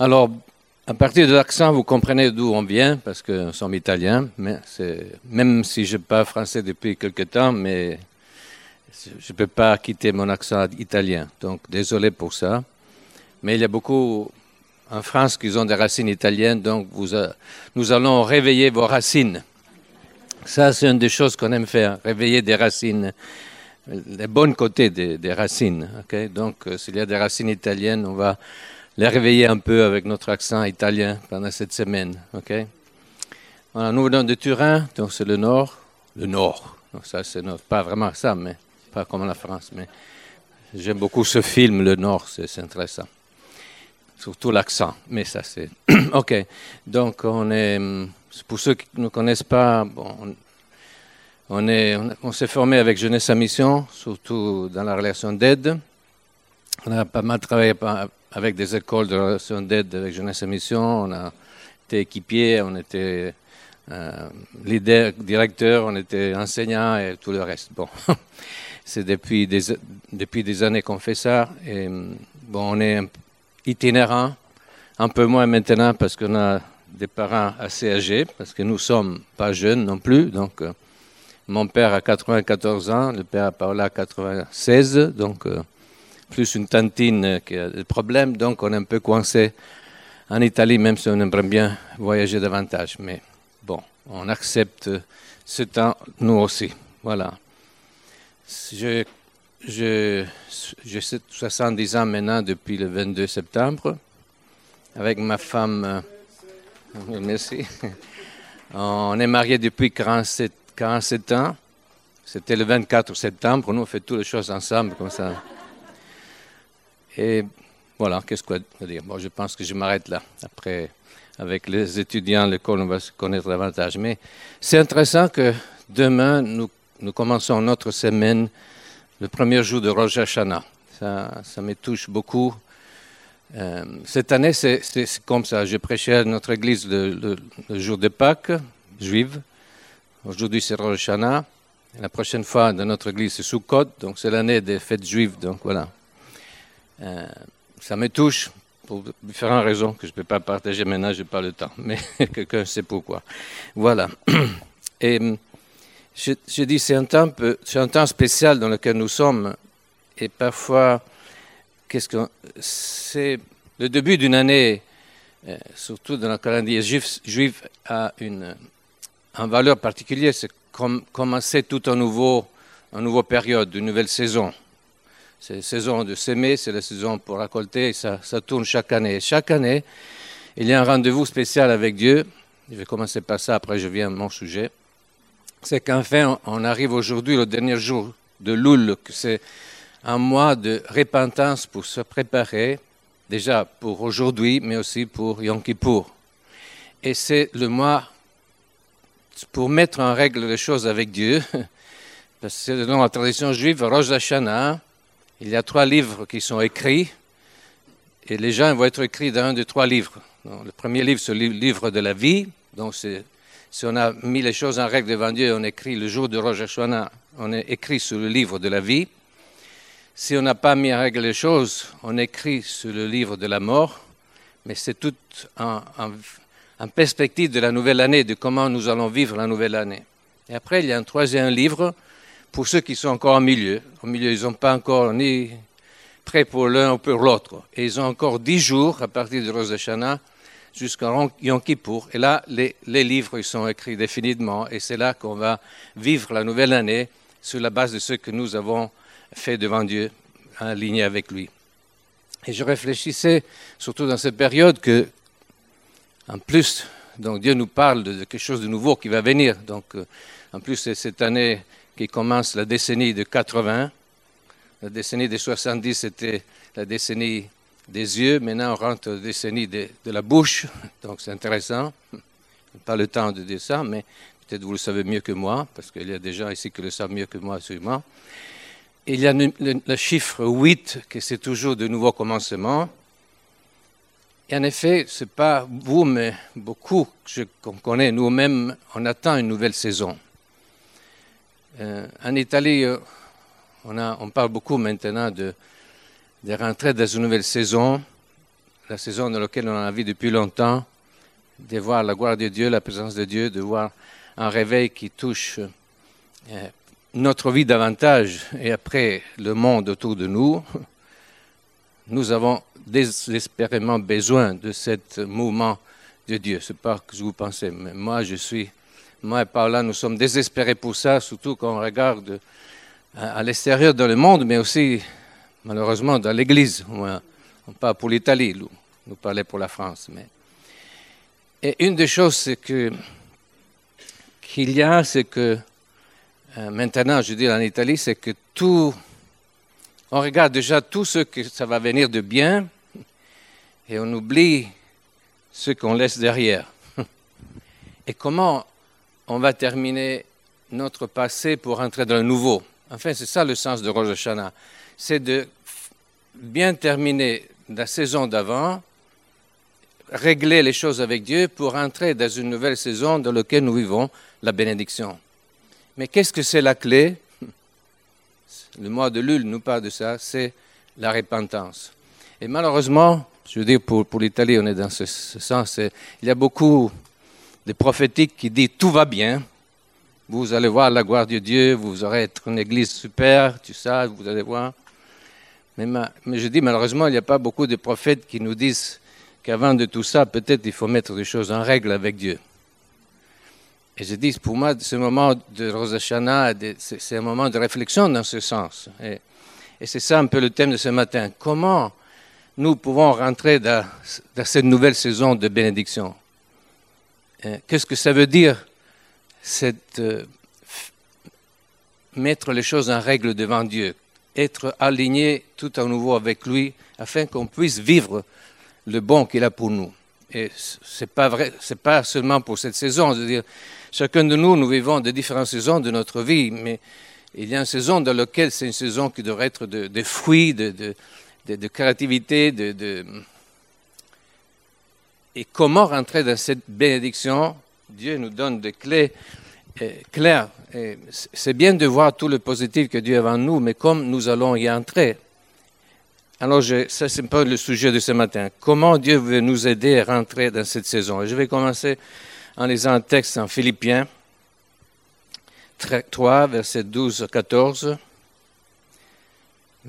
Alors, à partir de l'accent, vous comprenez d'où on vient, parce que nous sommes italiens, même si je parle français depuis quelque temps, mais je ne peux pas quitter mon accent italien. Donc, désolé pour ça. Mais il y a beaucoup en France qui ont des racines italiennes, donc vous, nous allons réveiller vos racines. Ça, c'est une des choses qu'on aime faire, réveiller des racines, les bons côtés des, racines. Donc, euh, s'il y a des racines italiennes, on va les réveiller un peu avec notre accent italien pendant cette semaine. nous venons de Turin, donc c'est le nord. Le nord. Ça, c'est pas vraiment ça, mais pas comme la France. Mais j'aime beaucoup ce film, Le Nord, c'est intéressant. Surtout l'accent, mais ça c'est. ok. Donc on est pour ceux qui ne connaissent pas, on, est, on, s'est formé avec Jeunesse à Mission, surtout dans la relation d'aide. On a pas mal travaillé avec des écoles de relation d'aide avec Jeunesse à Mission. On a été équipier, on était euh, leader, directeur, on était enseignant et tout le reste. Bon, c'est depuis des, depuis des années qu'on fait ça. Et bon, on est itinérant, un peu moins maintenant parce qu'on a des parents assez âgés, parce que nous sommes pas jeunes non plus. Donc, euh, mon père a 94 ans, le père Paola a 96, donc euh, plus une tantine qui a des problèmes. Donc, on est un peu coincé en Italie, même si on aimerait bien voyager davantage. Mais bon, on accepte ce temps, nous aussi. Voilà. Je, je, j'ai 70 ans maintenant depuis le 22 septembre, avec ma femme. Euh, Merci. On est mariés depuis 47, 47 ans. C'était le 24 septembre. Nous, on fait toutes les choses ensemble comme ça. Et voilà, qu'est-ce que je dire? Bon, je pense que je m'arrête là. Après, avec les étudiants, l'école, on va se connaître davantage. Mais c'est intéressant que demain, nous, nous commençons notre semaine, le premier jour de Rosh Hashanah. Ça, ça me touche beaucoup euh, cette année, c'est comme ça. Je prêchais à notre église le, jour de Pâques, juive. Aujourd'hui, c'est Rosh Hashanah. La prochaine fois, dans notre église, c'est Sukkot. Donc, c'est l'année des fêtes juives. Donc, voilà. Euh, ça me touche pour différentes raisons que je ne peux pas partager maintenant, je n'ai pas le temps. Mais quelqu'un sait pourquoi. Voilà. Et je, je dis, c'est un, temps, un temps spécial dans lequel nous sommes. Et parfois, qu'est-ce que c'est le début d'une année, euh, surtout dans le calendrier juif, juif a une, valeur particulière, c'est comme, commencer tout un nouveau, un nouveau période, une nouvelle saison. C'est la saison de s'aimer, c'est la saison pour récolter, ça, tourne chaque année. chaque année, il y a un rendez-vous spécial avec Dieu. Je vais commencer par ça, après je viens à mon sujet. C'est qu'enfin, on arrive aujourd'hui, le dernier jour de Loul, que c'est un mois de repentance pour se préparer, déjà pour aujourd'hui, mais aussi pour Yom Kippour. Et c'est le mois pour mettre en règle les choses avec Dieu, parce que dans la tradition juive, Rosh Hashanah, il y a trois livres qui sont écrits, et les gens vont être écrits dans un des trois livres. le premier livre, c'est le livre de la vie, donc si on a mis les choses en règle devant Dieu, on écrit le jour de Rosh Hashanah, on est écrit sur le livre de la vie. Si on n'a pas mis en règle les choses, on écrit sur le livre de la mort, mais c'est tout en, perspective de la nouvelle année, de comment nous allons vivre la nouvelle année. Et après, il y a un troisième livre pour ceux qui sont encore au milieu. Au milieu, ils n'ont pas encore ni prêt pour l'un ou pour l'autre. Et ils ont encore dix jours à partir de Rosh Hashanah jusqu'à Yom Kippour. Et là, les, livres sont écrits définitivement. Et c'est là qu'on va vivre la nouvelle année sur la base de ce que nous avons fait devant Dieu, aligné avec lui. Et je réfléchissais, surtout dans cette période, que, en plus, donc Dieu nous parle de quelque chose de nouveau qui va venir. Donc, euh, en plus, cette année qui commence la décennie de 80. La décennie des 70, c'était la décennie des yeux. Maintenant, on rentre dans la décennie de, la bouche. Donc, c'est intéressant. Pas le temps de dire ça, mais peut-être vous le savez mieux que moi, parce qu'il y a des gens ici qui le savent mieux que moi, sûrement il y a le, chiffre 8, que c'est toujours de nouveaux commencements. Et en effet, ce n'est pas vous, mais beaucoup qu'on connaît nous-mêmes, on attend une nouvelle saison. Euh, en Italie, euh, on, parle beaucoup maintenant de, rentrer dans une nouvelle saison. la saison dans laquelle on a vu depuis longtemps, de voir la gloire de Dieu, la présence de Dieu, de voir un réveil qui touche euh, notre vie davantage et après le monde autour de nous, nous avons désespérément besoin de ce mouvement de Dieu. Ce n'est pas ce que vous pensez, mais moi je suis, moi et Paula, nous sommes désespérés pour ça, surtout quand on regarde à, l'extérieur dans le monde, mais aussi malheureusement dans l'Église. On parle pour l'Italie, nous, nous parlons pour la France. Mais... Et une des choses que, qu'il y a, c'est que euh, maintenant, je dis en Italie, c'est que tout, on regarde déjà tout ce que ça va venir de bien et on oublie ce qu'on laisse derrière. Et comment on va terminer notre passé pour entrer dans le nouveau. Enfin, c'est ça le sens de Rosh Hashanah. C'est de bien terminer la saison d'avant, régler les choses avec Dieu pour entrer dans une nouvelle saison dans laquelle nous vivons la bénédiction. Mais qu'est-ce que c'est la clé? Le mois de Lul nous parle de ça, c'est la repentance. Et malheureusement, je veux dire, pour, pour l'Italie, on est dans ce, sens, il y a beaucoup de prophétiques qui disent tout va bien, vous allez voir la gloire de Dieu, vous aurez être une église super, tu sais, vous allez voir. Mais, mais je dis, malheureusement, il n'y a pas beaucoup de prophètes qui nous disent qu'avant de tout ça, peut-être il faut mettre des choses en règle avec Dieu. Et je dis, pour moi, ce moment de Rosh Hashanah, c'est un moment de réflexion dans ce sens. Et, c'est ça un peu le thème de ce matin. Comment nous pouvons rentrer dans, cette nouvelle saison de bénédiction? Qu'est-ce que ça veut dire, cette, euh, mettre les choses en règle devant Dieu, être aligné tout à nouveau avec lui, afin qu'on puisse vivre le bon qu'il a pour nous. Et c'est pas pas seulement pour cette saison. Dire, chacun de nous, nous vivons de différentes saisons de notre vie, mais il y a une saison dans laquelle c'est une saison qui devrait être de, fruits, de, de, créativité, de, Et comment rentrer dans cette bénédiction? Dieu nous donne des clés euh, claires. C'est bien de voir tout le positif que Dieu a en nous, mais comme nous allons y entrer, alors, ça, c'est pas le sujet de ce matin. Comment Dieu veut nous aider à rentrer dans cette saison? je vais commencer en lisant un texte en Philippiens 3, verset 12 à 14.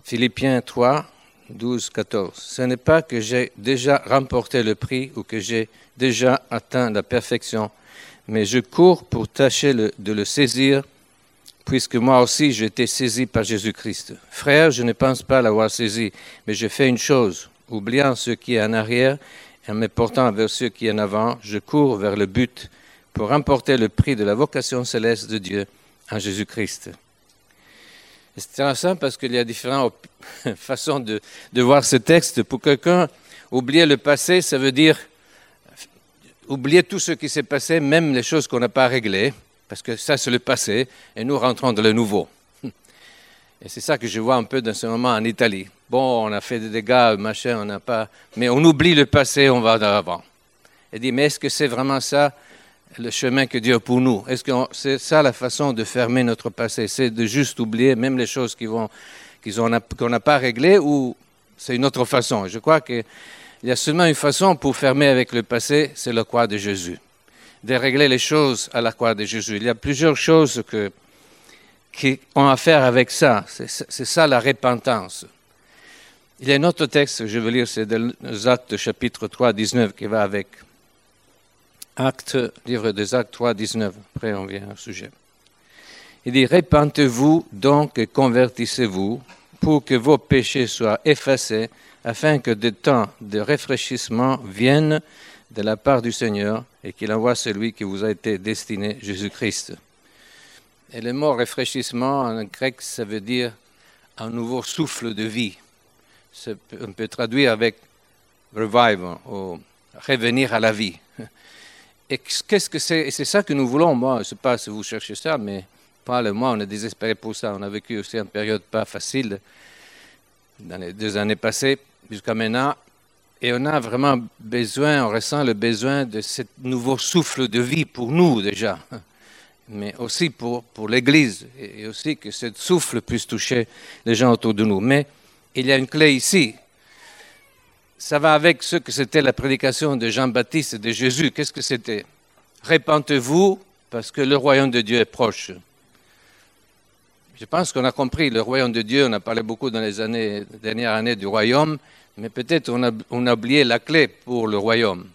Philippiens 3, 12, 14. Ce n'est pas que j'ai déjà remporté le prix ou que j'ai déjà atteint la perfection, mais je cours pour tâcher de le saisir puisque moi aussi j'ai été saisi par Jésus-Christ. Frère, je ne pense pas l'avoir saisi, mais je fais une chose, oubliant ce qui est en arrière et me portant vers ce qui est en avant, je cours vers le but pour remporter le prix de la vocation céleste de Dieu en Jésus-Christ. C'est intéressant parce qu'il y a différentes façons de, de voir ce texte. Pour quelqu'un, oublier le passé, ça veut dire oublier tout ce qui s'est passé, même les choses qu'on n'a pas réglées parce que ça c'est le passé, et nous rentrons dans le nouveau. Et c'est ça que je vois un peu dans ce moment en Italie. Bon, on a fait des dégâts, machin, on n'a pas... Mais on oublie le passé, on va d'avant. Et dit, mais est-ce que c'est vraiment ça? Le chemin que Dieu a pour nous Est-ce que c'est ça la façon de fermer notre passé? C'est de juste oublier même les choses qu'on n'a pas réglées ou c'est une autre façon? Je crois qu'il y a seulement une façon pour fermer avec le passé, c'est le croix de Jésus de régler les choses à la croix de Jésus. Il y a plusieurs choses que, qui ont à faire avec ça. C'est ça la repentance. Il y a un autre texte, je veux lire, c'est dans Actes chapitre 3, 19 qui va avec. Actes, livre des Actes 3, 19. Après, on vient au sujet. Il dit Répentez-vous donc et convertissez-vous pour que vos péchés soient effacés, afin que des temps de rafraîchissement viennent de la part du Seigneur et qu'il envoie celui qui vous a été destiné, Jésus-Christ. Et le mot réfléchissement en grec, ça veut dire un nouveau souffle de vie. On peut traduire avec revival ou revenir à la vie. Et qu'est-ce que c'est c'est ça que nous voulons. Moi, je ne sais pas si vous cherchez ça, mais pas le moi, on est désespéré pour ça. On a vécu aussi une période pas facile dans les deux années passées jusqu'à maintenant. Et on a vraiment besoin, on ressent le besoin de ce nouveau souffle de vie pour nous déjà, mais aussi pour, pour l'Église, et aussi que ce souffle puisse toucher les gens autour de nous. Mais il y a une clé ici. Ça va avec ce que c'était la prédication de Jean-Baptiste et de Jésus. Qu'est-ce que c'était? Répentez-vous parce que le royaume de Dieu est proche. Je pense qu'on a compris le royaume de Dieu. On a parlé beaucoup dans les années, dernières années du royaume, mais peut-être on a, oublié la clé pour le royaume.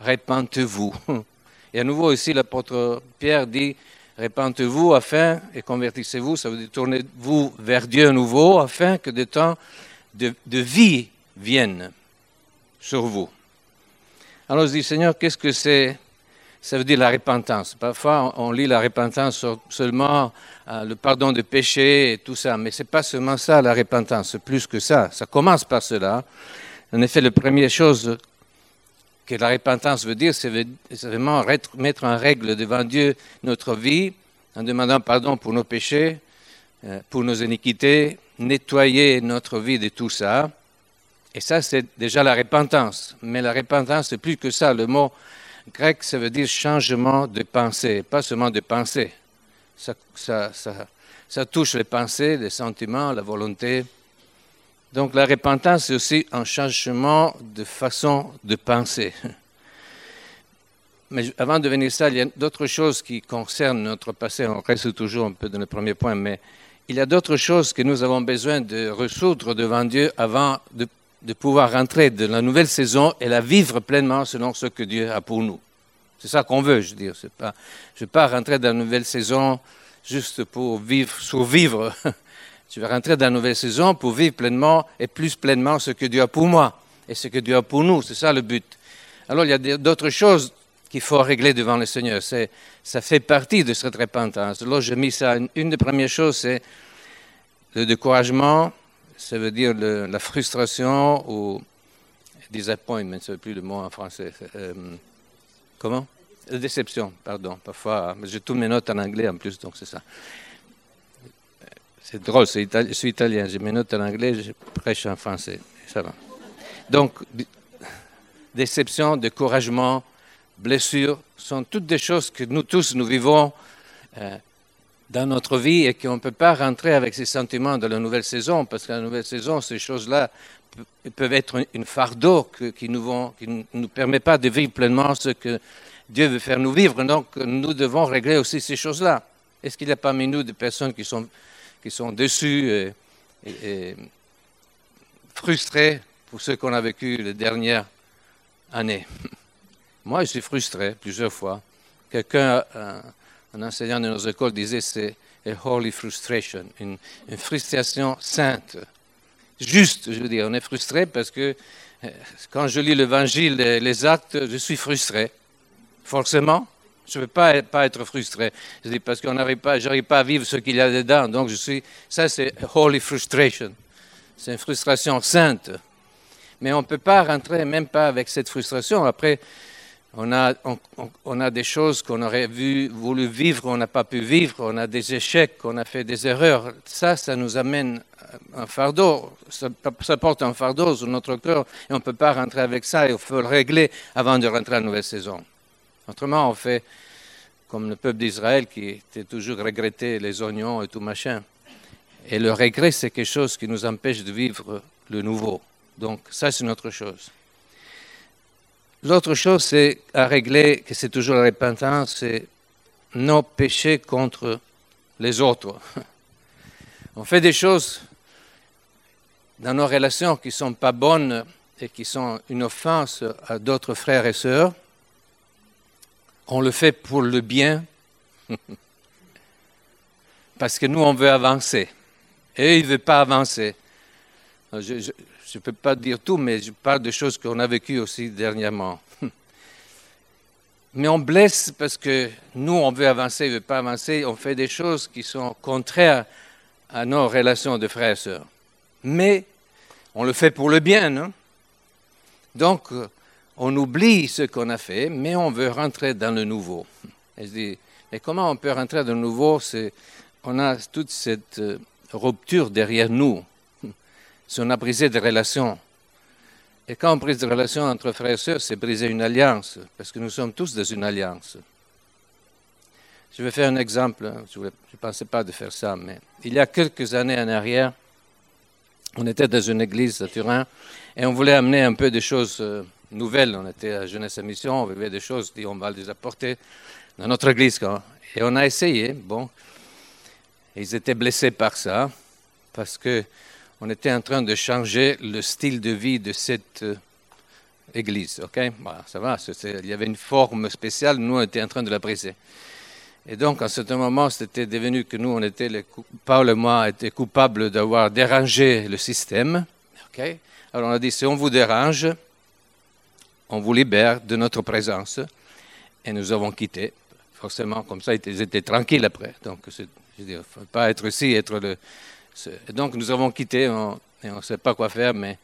Répentez-vous. Et à nouveau ici, l'apôtre Pierre dit Répentez-vous afin, et convertissez-vous, ça veut dire tournez-vous vers Dieu nouveau, afin que des temps de vie viennent sur vous. Alors je dis Seigneur, qu'est-ce que c'est? Ça veut dire la repentance. Parfois, on lit la repentance seulement euh, le pardon des péchés et tout ça, mais ce n'est pas seulement ça la repentance, c'est plus que ça. Ça commence par cela. En effet, la première chose que la repentance veut dire, c'est vraiment mettre en règle devant Dieu notre vie en demandant pardon pour nos péchés, euh, pour nos iniquités, nettoyer notre vie de tout ça. Et ça, c'est déjà la repentance. Mais la repentance, c'est plus que ça. Le mot grec, ça veut dire changement de pensée, pas seulement de pensée. Ça, ça, ça, touche les pensées, les sentiments, la volonté. Donc la repentance, c'est aussi un changement de façon de penser. Mais avant de venir ça, il y a d'autres choses qui concernent notre passé. On reste toujours un peu dans le premier point, mais il y a d'autres choses que nous avons besoin de résoudre devant Dieu avant de de pouvoir rentrer dans la nouvelle saison et la vivre pleinement selon ce que Dieu a pour nous. C'est ça qu'on veut, je veux dire. Je ne veux pas rentrer dans la nouvelle saison juste pour vivre, survivre. je veux rentrer dans la nouvelle saison pour vivre pleinement et plus pleinement ce que Dieu a pour moi et ce que Dieu a pour nous. C'est ça le but. Alors il y a d'autres choses qu'il faut régler devant le Seigneur. Ça fait partie de cette repentance. Alors j'ai mis ça. Une des premières choses, c'est le découragement, ça veut dire la frustration ou disappointment, ça veut plus le mot en français. Euh, comment? La déception, pardon. Parfois, j'ai toutes mes notes en anglais en plus, donc c'est ça. C'est drôle, je suis italien, j'ai mes notes en anglais, je prêche en français, ça va. Donc, déception, découragement, blessure, sont toutes des choses que nous tous, nous vivons euh, dans notre vie et qu'on ne peut pas rentrer avec ces sentiments dans la nouvelle saison, parce que la nouvelle saison, ces choses-là peuvent être une fardeau qui ne nous, permet pas de vivre pleinement ce que Dieu veut faire nous vivre. Donc, nous devons régler aussi ces choses-là. Est-ce qu'il y a parmi nous des personnes qui sont, qui sont déçues et, et, frustrées pour ce qu'on a vécu les dernières années Moi, je suis frustré plusieurs fois. Quelqu'un un enseignant de nos écoles disait c'est a holy frustration, une, frustration sainte. Juste, je veux dire, on est frustré parce que euh, quand je lis l'évangile et les actes, je suis frustré. Forcément, je ne veux pas, pas être frustré. Je dis parce qu'on n'arrive pas, pas à vivre ce qu'il y a dedans. Donc je suis, ça c'est holy frustration. C'est une frustration sainte. Mais on ne peut pas rentrer même pas avec cette frustration. Après, on a, on, a des choses qu'on aurait voulu vivre, on n'a pas pu vivre, on a des échecs, on a fait des erreurs. Ça, ça nous amène un fardeau, ça, porte un fardeau sur notre cœur et on ne peut pas rentrer avec ça, il faut le régler avant de rentrer à la nouvelle saison. Autrement, on fait comme le peuple d'Israël qui était toujours regretté les oignons et tout machin. Et le regret, c'est quelque chose qui nous empêche de vivre le nouveau. Donc ça, c'est une autre chose. L'autre chose, c'est à régler, que c'est toujours la repentance, c'est nos péchés contre les autres. On fait des choses dans nos relations qui ne sont pas bonnes et qui sont une offense à d'autres frères et sœurs. On le fait pour le bien, parce que nous, on veut avancer. Et il ne veut pas avancer. Ne peux pas dire tout, mais je parle de choses qu'on a vécues aussi dernièrement. Mais on blesse parce que nous, on veut avancer, on ne veut pas avancer, on fait des choses qui sont contraires à nos relations de frères et sœurs. Mais on le fait pour le bien, non? Donc, on oublie ce qu'on a fait, mais on veut rentrer dans le nouveau. Et je dis, mais comment on peut rentrer dans le nouveau? On a toute cette euh, rupture derrière nous si on a brisé des relations. Et quand on brise des relations entre frères et sœurs, c'est briser une alliance, parce que nous sommes tous dans une alliance. Je vais faire un exemple, je ne pensais pas de faire ça, mais il y a quelques années en arrière, On était dans une église à Turin et on voulait amener un peu de choses euh, nouvelles. On était à Jeunesse à Mission, on vivait des choses, on va les apporter dans notre église. Et on a essayé. Bon, ils étaient blessés par ça parce que on était en train de changer le style de vie de cette euh, église. Ok, ça va. Il y avait une forme spéciale. Nous, on était en train de la briser. Et donc, à certain moment, c'était devenu que nous, on était, les, Paul et moi, étaient coupables d'avoir dérangé le système. Okay? Alors, on a dit, si on vous dérange, on vous libère de notre présence. Et nous avons quitté. Forcément, comme ça, ils étaient tranquilles après. Donc, je dire, faut pas être ici, être le. Et donc, nous avons quitté, et on ne sait pas quoi faire, mais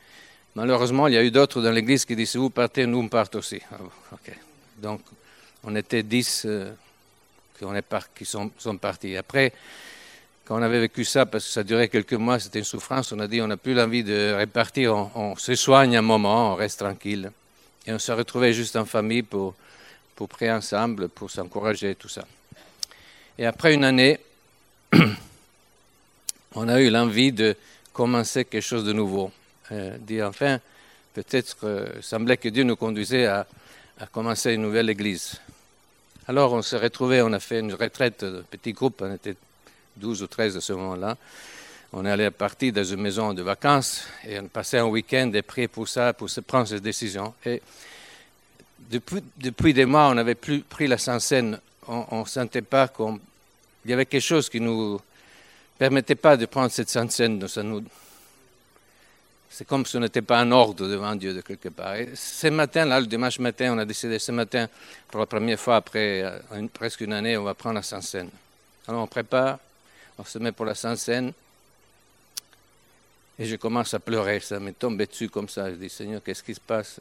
malheureusement, il y a eu d'autres dans l'église qui disent, si vous partez, nous, on part aussi. Ah, donc, on était dix qui sont, partis. Après, quand on avait vécu ça, parce que ça durait quelques mois, c'était une souffrance, on a dit on n'a plus l'envie de répartir, on, se soigne un moment, on reste tranquille. Et on se retrouvait juste en famille pour, pour prier ensemble, pour s'encourager, tout ça. Et après une année, on a eu l'envie de commencer quelque chose de nouveau. Euh, enfin, peut-être, euh, semblait que Dieu nous conduisait à, commencer une nouvelle église. Alors on s'est retrouvés, on a fait une retraite, de petit groupe, on était 12 ou 13 à ce moment-là. On est allé partir dans une maison de vacances et on passait un week-end et prié pour ça, pour se prendre cette décision. Et depuis, des mois, on n'avait plus pris la scène. On ne sentait pas qu'il y avait quelque chose qui nous permettait pas de prendre cette scène. Ça nous, c'est comme si on n'était pas en ordre devant Dieu de quelque part. Ce matin-là, le dimanche matin, on a décidé ce matin, pour la première fois après euh, presque une année, on va prendre la Sainte-Seine. Alors on prépare, on se met pour la Sainte-Seine. Et je commence à pleurer, ça m'est tombé dessus comme ça. Je dis, Seigneur, qu'est-ce qui se passe?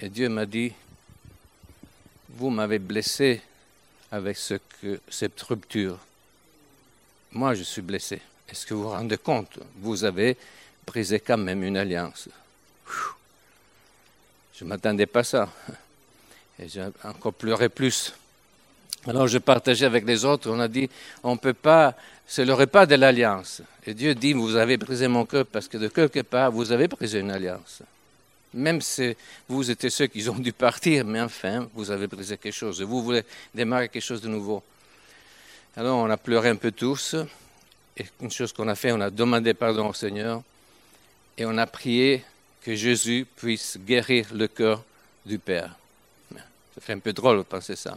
Et Dieu m'a dit, vous m'avez blessé avec cette rupture. Moi, je suis blessé. Est-ce que vous vous rendez compte? Vous avez brisé quand même une alliance. Je ne m'attendais pas à ça. Et j'ai encore pleuré plus. Alors je partageais avec les autres, on a dit, on ne peut pas, c'est le repas de l'alliance. Et Dieu dit, vous avez brisé mon cœur parce que de quelque part, vous avez brisé une alliance. Même si vous étiez ceux qui ont dû partir, mais enfin, vous avez brisé quelque chose. Et vous voulez démarrer quelque chose de nouveau. Alors on a pleuré un peu tous. Et une chose qu'on a fait, on a demandé pardon au Seigneur et on a prié que Jésus puisse guérir le cœur du Père. Ça fait un peu drôle de penser ça,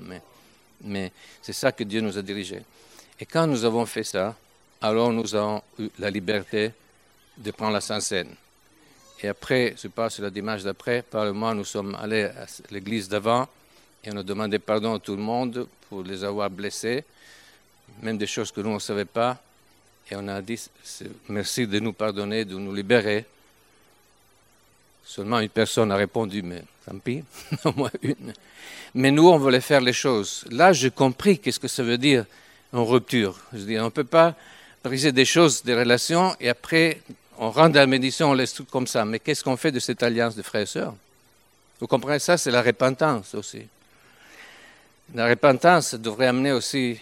mais, c'est ça que Dieu nous a dirigés. Et quand nous avons fait ça, alors nous avons eu la liberté de prendre la Sainte-Seine. Et après, je passe la dimanche d'après, par le mois, nous sommes allés à l'église d'avant et on a demandé pardon à tout le monde pour les avoir blessés, même des choses que nous ne savait pas. Et on a dit, merci de nous pardonner, de nous libérer. Seulement une personne a répondu, mais tant pis, au moins une. Mais nous, on voulait faire les choses. Là, j'ai compris qu'est-ce que ça veut dire en rupture. Je dis, on ne peut pas briser des choses, des relations, et après, on rentre dans la méditation, on laisse tout comme ça. Mais qu'est-ce qu'on fait de cette alliance de frères et sœurs? Vous comprenez ça? C'est la repentance aussi. La repentance devrait amener aussi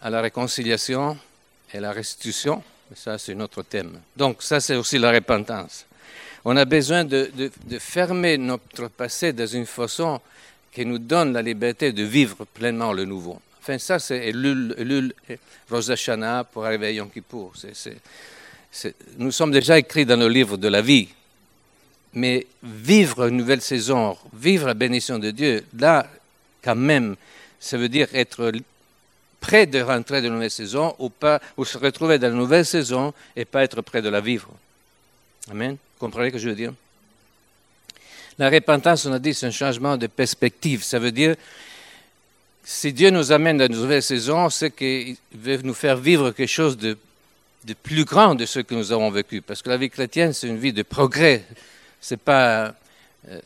à la réconciliation, et la restitution. Ça, c'est notre thème. Donc, ça, c'est aussi la repentance. On a besoin de, fermer notre passé dans une façon qui nous donne la liberté de vivre pleinement le nouveau. Enfin, ça, c'est Elul, Rosh Hashanah pour arriver à Yom nous sommes déjà écrits dans le livre de la vie. Mais vivre une nouvelle saison, vivre la bénédiction de Dieu, là, quand même, ça veut dire être près de rentrer dans la nouvelle saison ou, pas, ou se retrouver dans la nouvelle saison et pas être près de la vivre. Amen. Vous comprenez ce que je veux dire? La repentance, on a dit, c'est un changement de perspective. Ça veut dire, si Dieu nous amène dans une nouvelle saison, c'est qu'il veut nous faire vivre quelque chose de, de, plus grand de ce que nous avons vécu. Parce que la vie chrétienne, c'est une vie de progrès. Ce n'est pas euh,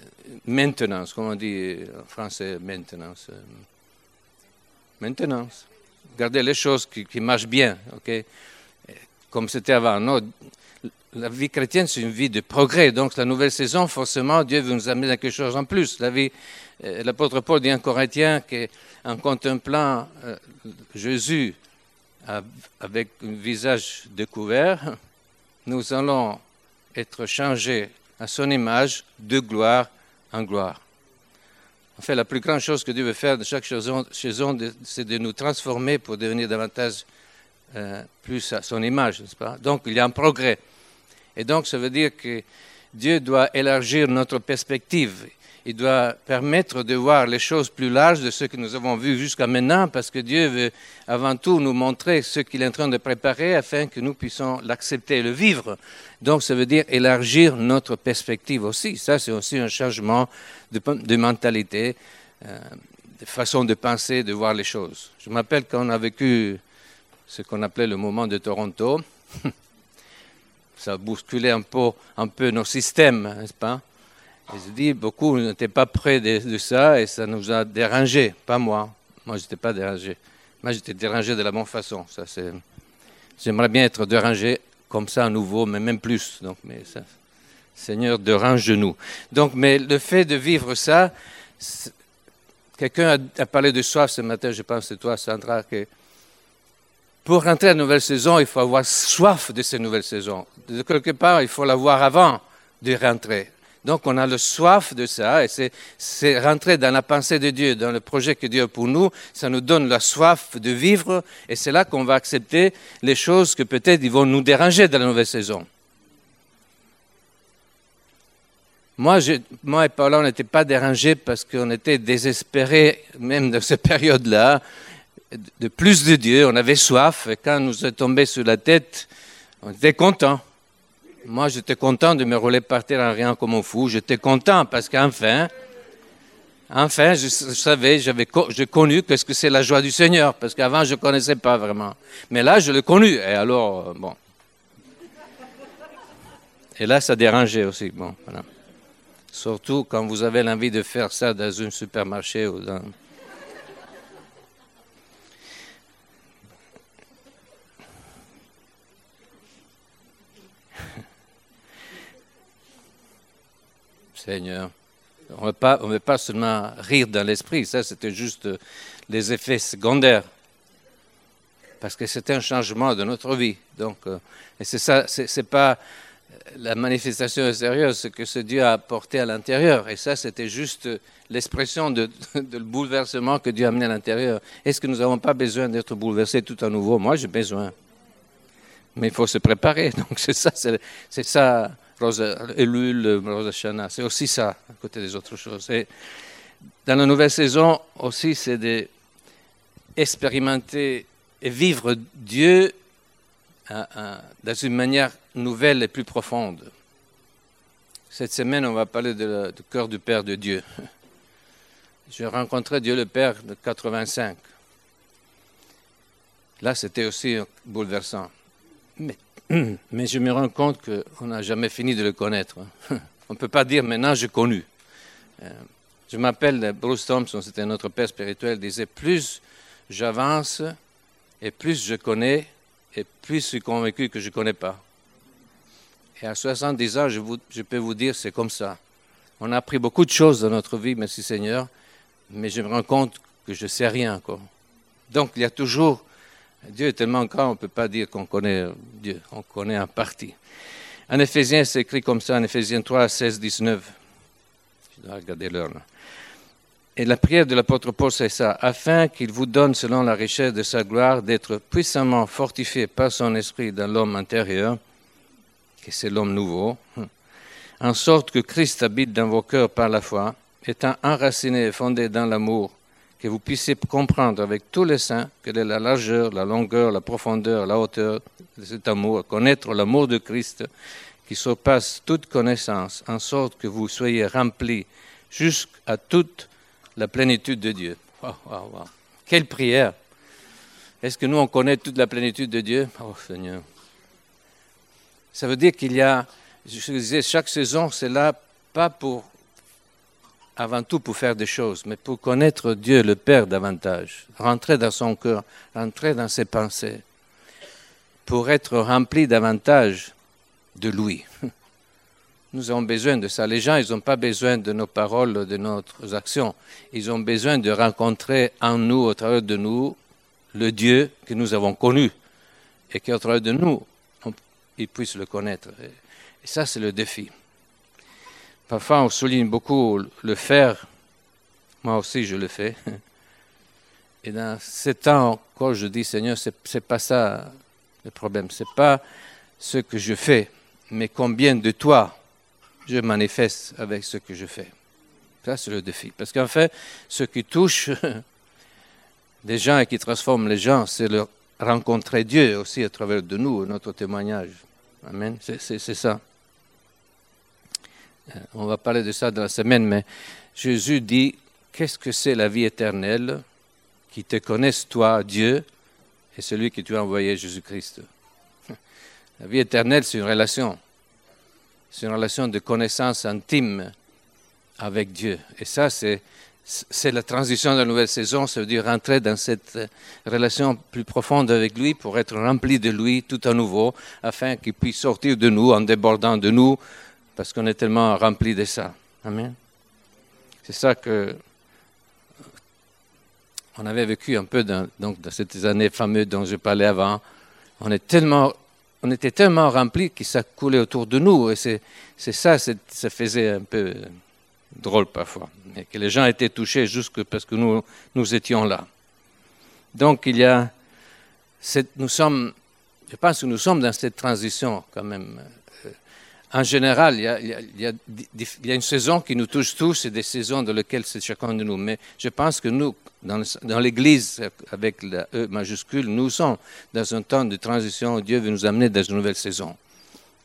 maintenance, comme on dit en français, maintenance. Euh, maintenance garder les choses qui, marchent bien, ok? Comme c'était avant. Non, la vie chrétienne, c'est une vie de progrès. Donc, la nouvelle saison, forcément, Dieu veut nous amener à quelque chose en plus. La vie, euh, l'apôtre Paul dit en Corinthien qu'en contemplant euh, Jésus avec un visage découvert, nous allons être changés à son image de gloire en gloire. En fait, la plus grande chose que Dieu veut faire de chaque saison, c'est de nous transformer pour devenir davantage euh, plus à son image, n'est-ce pas? Donc, il y a un progrès. Et donc, ça veut dire que Dieu doit élargir notre perspective. Il doit permettre de voir les choses plus larges de ce que nous avons vu jusqu'à maintenant, parce que Dieu veut avant tout nous montrer ce qu'il est en train de préparer afin que nous puissions l'accepter et le vivre. Donc, ça veut dire élargir notre perspective aussi. Ça, c'est aussi un changement de, mentalité, euh, de façon de penser, de voir les choses. Je m'appelle quand on a vécu ce qu'on appelait le moment de Toronto. Ça a bousculé un un peu nos systèmes, n'est-ce pas? Je dis, beaucoup n'étaient pas près de, ça et ça nous a dérangés, pas moi. Moi, je n'étais pas dérangé. Moi, j'étais dérangé de la bonne façon. Ça, c'est... J'aimerais bien être dérangé comme ça à nouveau, mais même plus. Donc, mais ça, Seigneur, dérange-nous. Donc, mais le fait de vivre ça, quelqu'un a, parlé de soif ce matin, je pense c'est toi, Sandra, que pour rentrer à une nouvelle saison, il faut avoir soif de cette nouvelle saison. De quelque part, il faut l'avoir avant de rentrer. Donc, on a le soif de ça, et c'est rentrer dans la pensée de Dieu, dans le projet que Dieu a pour nous. Ça nous donne la soif de vivre, et c'est là qu'on va accepter les choses que peut-être ils vont nous déranger dans la nouvelle saison. Moi, moi et Paula, on n'était pas dérangés parce qu'on était désespérés, même dans cette période-là, de plus de Dieu. On avait soif, et quand nous est tombé sur la tête, on était content. Moi, j'étais content de me rouler par terre en rien comme un fou. J'étais content parce qu'enfin, enfin, je, savais, j'avais j'ai connu qu'est-ce que c'est la joie du Seigneur, parce qu'avant, je ne connaissais pas vraiment. Mais là, je l'ai connu. Et alors, euh, bon. Et là, ça dérangeait aussi. Bon. Surtout quand vous avez l'envie de faire ça dans un supermarché ou dans. Seigneur. On ne veut pas seulement rire dans l'esprit, ça c'était juste les effets secondaires. Parce que c'est un changement de notre vie. Donc, euh, et c'est ça, c'est pas la manifestation sérieuse, ce que ce Dieu a apporté à l'intérieur. Et ça, c'était juste l'expression de, de, le bouleversement que Dieu a amené à l'intérieur. Est-ce que nous n'avons pas besoin d'être bouleversés tout à nouveau? Moi, j'ai besoin. Mais il faut se préparer. Donc, c'est ça, c'est ça Rosa, Elul, Rosa Shana. C'est aussi ça, à côté des autres choses. Dans la nouvelle saison aussi, c'est d'expérimenter et vivre Dieu dans une manière nouvelle et plus profonde. Cette semaine, on va parler du cœur du Père de Dieu. J'ai rencontré Dieu le Père de 85. Là, c'était aussi bouleversant. Mais mais je me rends compte qu'on n'a jamais fini de le connaître. On ne peut pas dire maintenant j'ai connu. Euh, je m'appelle Bruce Thompson, c'était notre père spirituel, disait plus j'avance et plus je connais et plus je suis convaincu que je ne connais pas. Et à 70 ans, je, je peux vous dire, c'est comme ça. On a appris beaucoup de choses dans notre vie, merci Seigneur, mais je me rends compte que je ne sais rien encore. Donc il y a toujours Dieu est tellement grand, on ne peut pas dire qu'on connaît Dieu, on connaît en partie. En Éphésiens, c'est écrit comme ça, en Éphésiens 3, 16, 19. Je dois regarder l'heure. Et la prière de l'apôtre Paul, c'est ça, afin qu'il vous donne, selon la richesse de sa gloire, d'être puissamment fortifié par son esprit dans l'homme intérieur, qui c'est l'homme nouveau, en sorte que Christ habite dans vos cœurs par la foi, étant enraciné et fondé dans l'amour, que vous puissiez comprendre avec tous les saints quelle est la largeur, la longueur, la profondeur, la hauteur de cet amour, connaître l'amour de Christ qui surpasse toute connaissance, en sorte que vous soyez remplis jusqu'à toute la plénitude de Dieu. Quelle prière Est-ce que nous, on connaît toute la plénitude de Dieu? Oh Seigneur. Ça veut dire qu'il y a, je disais, chaque saison, c'est là pas pour avant tout pour faire des choses, mais pour connaître Dieu le Père davantage, rentrer dans son cœur, rentrer dans ses pensées, pour être rempli davantage de lui. Nous avons besoin de ça. Les gens, ils n'ont pas besoin de nos paroles, de nos actions. Ils ont besoin de rencontrer en nous, au travers de nous, le Dieu que nous avons connu et qui, au travers de nous, ils puissent le connaître. Et ça, c'est le défi. Parfois, on souligne beaucoup le faire. Moi aussi, je le fais. Et dans ce temps encore, je dis, Seigneur, ce n'est pas ça le problème. Ce n'est pas ce que je fais, mais combien de toi je manifeste avec ce que je fais. Ça, c'est le défi. Parce qu'en fait, ce qui touche des gens et qui transforme les gens, c'est le rencontrer Dieu aussi à travers de nous, notre témoignage. Amen. C'est ça. Euh, on va parler de ça dans la semaine, mais Jésus dit, qu'est-ce que c'est la vie éternelle Qui te connaisse, toi, Dieu, et celui que tu as envoyé, Jésus-Christ? La vie éternelle, c'est une relation. C'est une relation de connaissance intime avec Dieu. Et ça, c'est, c'est la transition de la nouvelle saison, ça veut dire rentrer dans cette relation plus profonde avec lui pour être rempli de lui tout à nouveau, afin qu'il puisse sortir de nous en débordant de nous, parce qu'on est tellement rempli de ça. Amen. C'est ça que on avait vécu un peu dans, donc, dans ces années fameuses dont je parlais avant. On, est tellement, on était tellement remplis que ça coulait autour de nous. Et c'est, ça, ça faisait un peu drôle parfois. Mais que les gens étaient touchés juste parce que nous, nous étions là. Donc il y a, nous sommes, je pense que nous sommes dans cette transition quand même en général, il y, a, une saison qui nous touche tous et des saisons dans lesquelles c'est chacun de nous. Mais je pense que nous, dans, l'Église, avec la E majuscule, nous sommes dans un temps de transition où Dieu veut nous amener dans une nouvelle saison.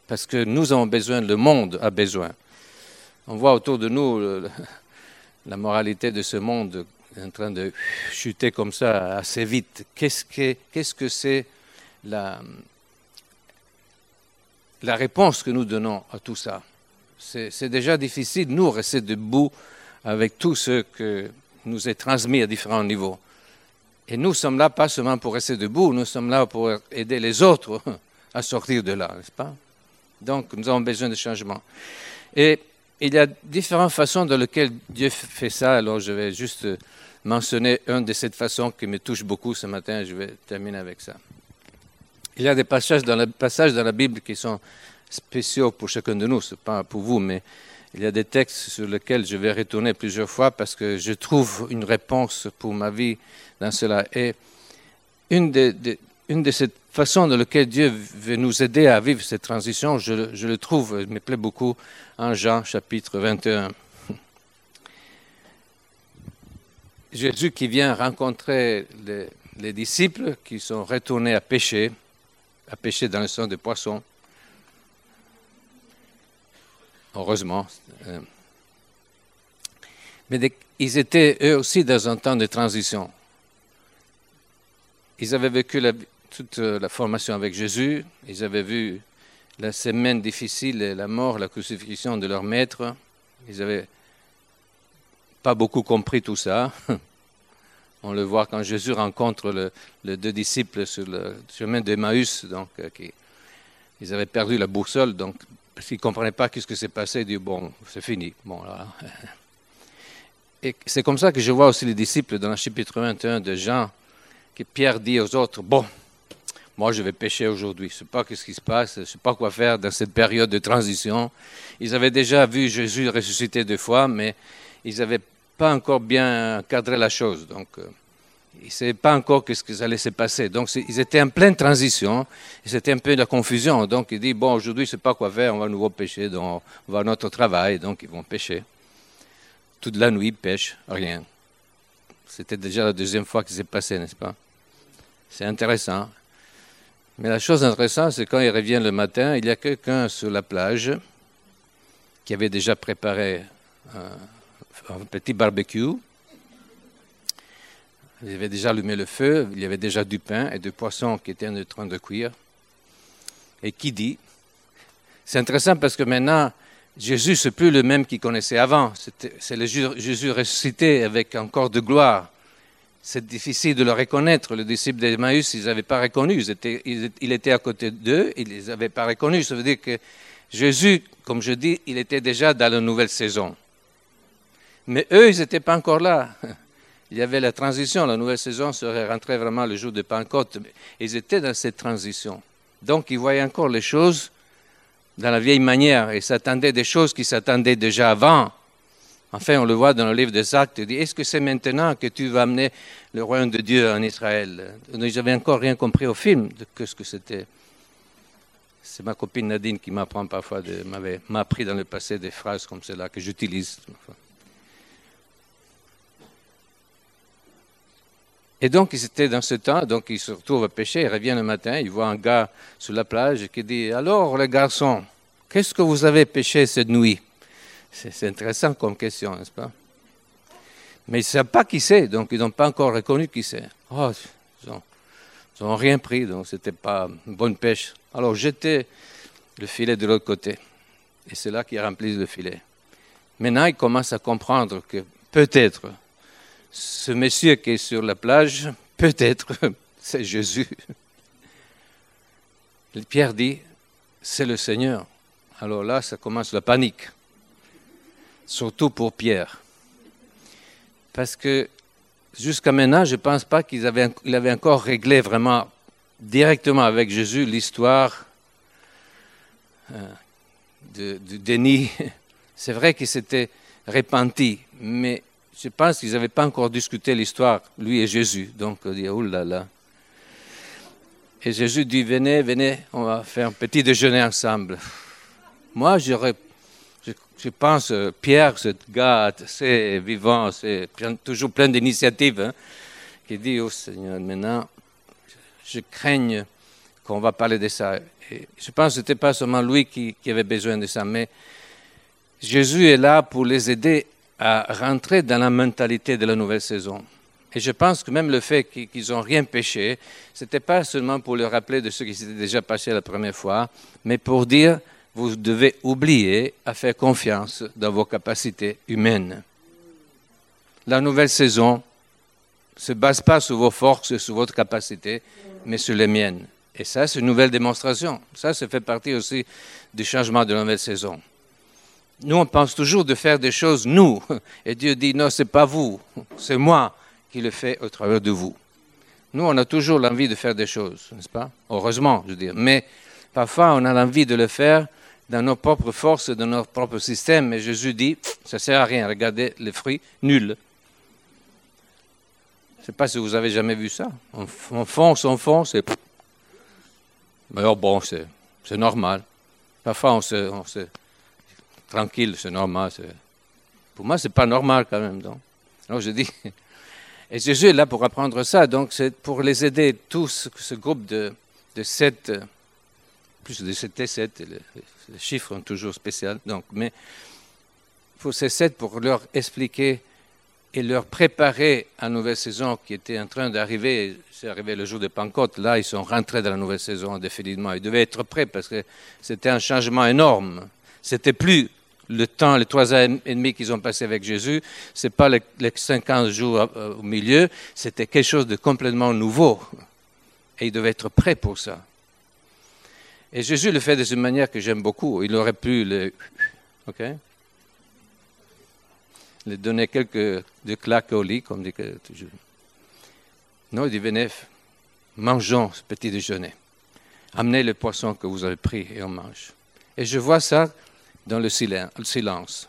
Parce que nous avons besoin, le monde a besoin. On voit autour de nous la moralité de ce monde en train de chuter comme ça assez vite. Qu'est-ce que c'est la la réponse que nous donnons à tout ça. C'est déjà difficile, nous, rester debout avec tout ce que nous est transmis à différents niveaux. Et nous sommes là pas seulement pour rester debout, nous sommes là pour aider les autres à sortir de là, n'est-ce pas? Donc, nous avons besoin de changement. Et il y a différentes façons dans lesquelles Dieu fait ça. Alors, je vais juste mentionner une de ces façons qui me touche beaucoup ce matin. Je vais terminer avec ça. Il y a des passages dans, la, dans la Bible qui sont spéciaux pour chacun de nous, ce n'est pas pour vous, mais il y a des textes sur lesquels je vais retourner plusieurs fois parce que je trouve une réponse pour ma vie dans cela. Et une de, de ces façons dans lesquelles Dieu veut nous aider à vivre cette transition, je, je le trouve, il me plaît beaucoup, en Jean chapitre 21. Jésus qui vient rencontrer les, les disciples qui sont retournés à pécher, à pêcher dans le sang des poissons. Heureusement. Euh, mais ils étaient eux aussi dans un temps de transition. Ils avaient vécu toute euh, la formation avec Jésus, ils avaient vu la semaine difficile, la mort, la crucifixion de leur maître. Ils n'avaient pas beaucoup compris tout ça. On le voit quand Jésus rencontre les deux disciples sur le chemin d'Emmaüs, donc euh, ils avaient perdu la boussole, donc qu'ils ne comprenaient pas ce qui s'est passé, ils disent bon, c'est fini. Bon, Et c'est comme ça que je vois aussi les disciples dans le chapitre 21 de Jean, que Pierre dit aux autres bon, moi je vais pécher aujourd'hui, je ne sais pas ce qui se passe, je ne sais pas quoi faire dans cette période de transition. Ils avaient déjà vu Jésus ressusciter deux fois, mais ils n'avaient pas encore bien cadré la chose. Donc, euh, ils ne savaient pas encore ce qui allait se passer. Donc, ils étaient en pleine transition. C'était un peu de la confusion. Donc, il dit, bon, aujourd'hui, je ne sais pas quoi faire, on va nouveau pêcher. Donc, on va à notre travail. Donc, ils vont pêcher. Toute la nuit, ils pêchent, rien. C'était déjà la deuxième fois que c'est passé, n'est-ce pas? C'est intéressant. Mais la chose intéressante, c'est quand ils reviennent le matin, il y a quelqu'un sur la plage qui avait déjà préparé un, un petit barbecue. Il avait déjà allumé le feu, il y avait déjà du pain et du poisson qui étaient en train de cuire. Et qui dit? C'est intéressant parce que maintenant, Jésus, n'est plus le même qu'il connaissait avant. C'est le Jésus ressuscité avec encore de gloire. C'est difficile de le reconnaître. Les disciples d'Emmaüs, ils n'avaient pas reconnu. il était à côté d'eux, ils ne les avaient pas reconnus. Ça veut dire que Jésus, comme je dis, il était déjà dans la nouvelle saison. Mais eux, ils n'étaient pas encore là. Il y avait la transition, la nouvelle saison serait rentrée vraiment le jour de Pentecôte. Ils étaient dans cette transition. Donc, ils voyaient encore les choses dans la vieille manière et s'attendaient des choses qui s'attendaient déjà avant. Enfin, on le voit dans le livre des Actes, il dit, est-ce que c'est maintenant que tu vas amener le royaume de Dieu en Israël? N'avais encore rien compris au film de ce que c'était. C'est ma copine Nadine qui m'apprend parfois, m'a appris dans le passé des phrases comme cela que j'utilise. Et donc, ils étaient dans ce temps, donc ils se retrouvent à pêcher, ils reviennent le matin, ils voient un gars sur la plage qui dit Alors, les garçons, qu'est-ce que vous avez pêché cette nuit? C'est intéressant comme question, n'est-ce pas? Mais ils ne savent pas qui c'est, donc ils n'ont pas encore reconnu qui c'est. Oh, ils n'ont rien pris, donc ce n'était pas une bonne pêche. Alors, jetez le filet de l'autre côté. Et c'est là qu'ils remplissent le filet. Maintenant, ils commencent à comprendre que peut-être ce monsieur qui est sur la plage, peut-être c'est Jésus. Pierre dit, c'est le Seigneur. Alors là, ça commence la panique, surtout pour Pierre. Parce que jusqu'à maintenant, je ne pense pas qu'il avait, encore réglé vraiment directement avec Jésus l'histoire euh, du déni. C'est vrai qu'il s'était repenti, mais je pense qu'ils n'avaient pas encore discuté l'histoire, lui et Jésus. Donc, on dit, oh. Et Jésus dit, venez, venez, on va faire un petit déjeuner ensemble. Moi, j'aurais, je, pense, euh, Pierre, ce gars assez vivant, c'est toujours plein d'initiatives, hein, qui dit, oh Seigneur, maintenant, je craigne qu'on va parler de ça. Et je pense que ce n'était pas seulement lui qui, qui avait besoin de ça, mais Jésus est là pour les aider à rentrer dans la mentalité de la nouvelle saison. Et je pense que même le fait qu'ils n'ont rien péché, ce n'était pas seulement pour le rappeler de ce qui s'était déjà passé la première fois, mais pour dire, vous devez oublier à faire confiance dans vos capacités humaines. La nouvelle saison ne se base pas sur vos forces sur votre capacité, mais sur les miennes. Et ça, c'est une nouvelle démonstration. Ça, ça fait partie aussi du changement de la nouvelle saison. Nous, on pense toujours de faire des choses nous. Et Dieu dit, non, ce n'est pas vous, c'est moi qui le fais au travers de vous. Nous, on a toujours l'envie de faire des choses, n'est-ce pas? Heureusement, je veux dire. Mais parfois, on a l'envie de le faire dans nos propres forces, dans notre propre système. Et Jésus dit, ça ne sert à rien, regardez les fruits, nul. Je ne sais pas si vous avez jamais vu ça. On, fonce, on fonce, et... Mais oh, bon, c'est normal. Parfois, on se tranquille, c'est normal. Pour moi, c'est pas normal quand même. Donc. Je dis, et Jésus est là pour apprendre ça, donc c'est pour les aider tous, ce groupe de, de sept, plus de sept et sept, les, chiffres sont toujours spéciaux, donc, mais pour ces sept, pour leur expliquer et leur préparer à la nouvelle saison qui était en train d'arriver. C'est arrivé le jour de Pentecôte. Là, ils sont rentrés dans la nouvelle saison définitivement. Ils devaient être prêts parce que c'était un changement énorme. C'était plus le temps, les trois ans et demi qu'ils ont passé avec Jésus, ce n'est pas les, 50 jours euh, au milieu, c'était quelque chose de complètement nouveau. Et ils devaient être prêts pour ça. Et Jésus le fait de une manière que j'aime beaucoup. Il aurait pu le, ok, le donner quelques de claques au lit, comme dit toujours. Non, il dit venez, mangeons ce petit déjeuner. Amenez le poisson que vous avez pris et on mange. Et je vois ça dans le silence.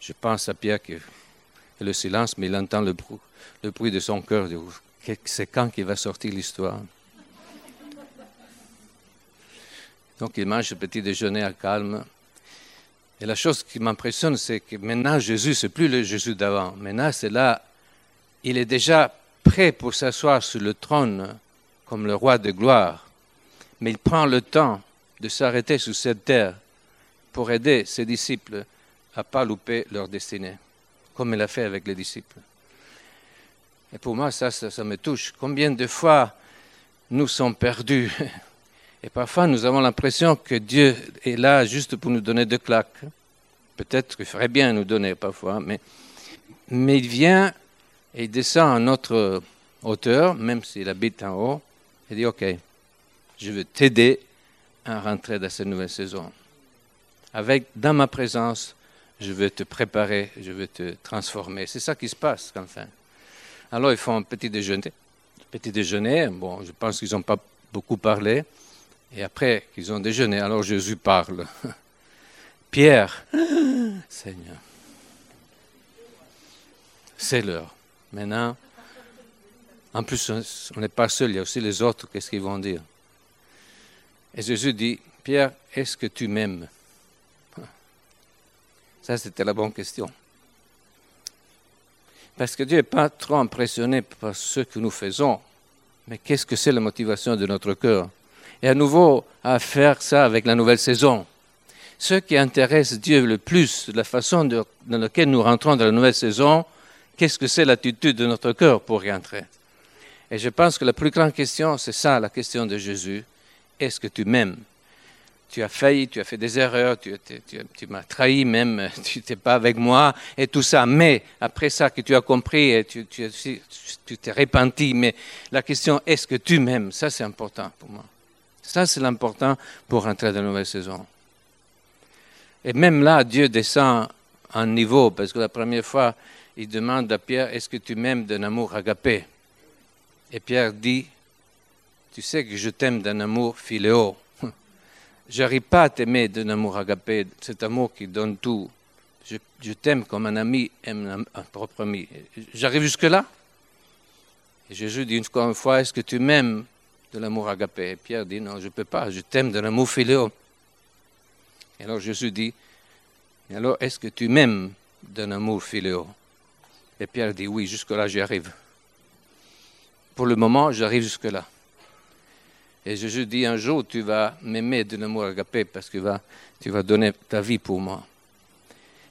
Je pense à Pierre qui le silence, mais il entend le bruit, le de son cœur. C'est quand qu'il va sortir l'histoire? Donc il mange ce petit déjeuner à calme. Et la chose qui m'impressionne, c'est que maintenant Jésus, c'est plus le Jésus d'avant. Maintenant, c'est là, il est déjà prêt pour s'asseoir sur le trône comme le roi de gloire. Mais il prend le temps de s'arrêter sur cette terre pour aider ses disciples à ne pas louper leur destinée, comme il a fait avec les disciples. Et pour moi, ça, ça, me touche. Combien de fois nous sommes perdus Et parfois, nous avons l'impression que Dieu est là juste pour nous donner deux claques. Peut-être qu'il ferait bien nous donner parfois, mais, mais il vient et il descend à notre hauteur, même s'il habite en haut, et dit, OK, je veux t'aider à rentrer dans cette nouvelle saison avec, dans ma présence, je veux te préparer, je veux te transformer. C'est ça qui se passe, enfin. Alors, ils font un petit déjeuner. Petit déjeuner, bon, je pense qu'ils n'ont pas beaucoup parlé. Et après qu'ils ont déjeuné, alors Jésus parle. Pierre, Seigneur, c'est l'heure. Maintenant, en plus, on n'est pas seul, il y a aussi les autres, qu'est-ce qu'ils vont dire? Et Jésus dit, Pierre, est-ce que tu m'aimes? Ça, c'était la bonne question. Parce que Dieu n'est pas trop impressionné par ce que nous faisons, mais qu'est-ce que c'est la motivation de notre cœur? Et à nouveau, à faire ça avec la nouvelle saison. Ce qui intéresse Dieu le plus, la façon dans laquelle nous rentrons dans la nouvelle saison, qu'est-ce que c'est l'attitude de notre cœur pour y entrer? Et je pense que la plus grande question, c'est ça, la question de Jésus. Est-ce que tu m'aimes? Tu as failli, tu as fait des erreurs, tu, m'as trahi même, tu n'étais pas avec moi et tout ça. Mais après ça que tu as compris et tu, t'es repenti, mais la question est-ce que tu m'aimes? Ça c'est important pour moi. Ça c'est l'important pour rentrer dans la nouvelle saison. Et même là, Dieu descend un niveau, parce que la première fois, il demande à Pierre, est-ce que tu m'aimes d'un amour agapé? Et Pierre dit, tu sais que je t'aime d'un amour philéo. J'arrive pas à t'aimer d'un amour agapé, cet amour qui donne tout. Je, t'aime comme un ami aime un, propre ami. J'arrive jusque-là. Et Jésus dit une fois, est-ce que tu m'aimes de l'amour agapé? Et Pierre dit, non, je ne peux pas, je t'aime de l'amour philéo. Et alors Jésus dit, alors est-ce que tu m'aimes d'un amour philéo Et Pierre dit, oui, jusque-là j'y arrive. Pour le moment, j'arrive jusque-là. Et Jésus dit, un jour tu vas m'aimer d'un amour agapé parce que tu vas donner ta vie pour moi.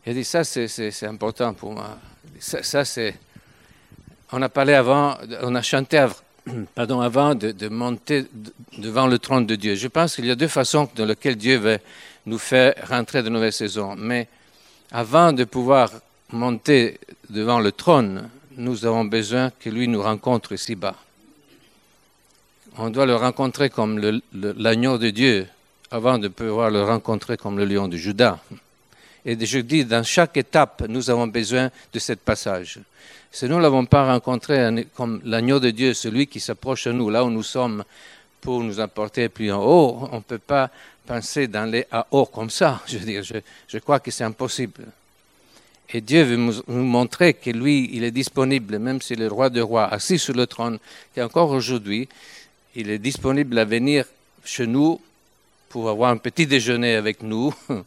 Il dit, ça c'est important pour moi. Ça, c'est... On a parlé avant, on a chanté pardon, avant de, de, monter devant le trône de Dieu. Je pense qu'il y a deux façons dans lesquelles Dieu veut nous faire rentrer de nouvelles saisons. Mais avant de pouvoir monter devant le trône, nous avons besoin que lui nous rencontre ici-bas. On doit le rencontrer comme l'agneau de Dieu avant de pouvoir le rencontrer comme le lion de Judas. Et je dis, dans chaque étape, nous avons besoin de ce passage. Si nous ne l'avons pas rencontré comme l'agneau de Dieu, celui qui s'approche de nous, là où nous sommes, pour nous apporter plus en haut, on ne peut pas penser dans les à haut comme ça. Je je, crois que c'est impossible. Et Dieu veut nous montrer que lui, il est disponible, même si le roi de rois, assis sur le trône, qu'encore aujourd'hui, il est disponible à venir chez nous pour avoir un petit déjeuner avec nous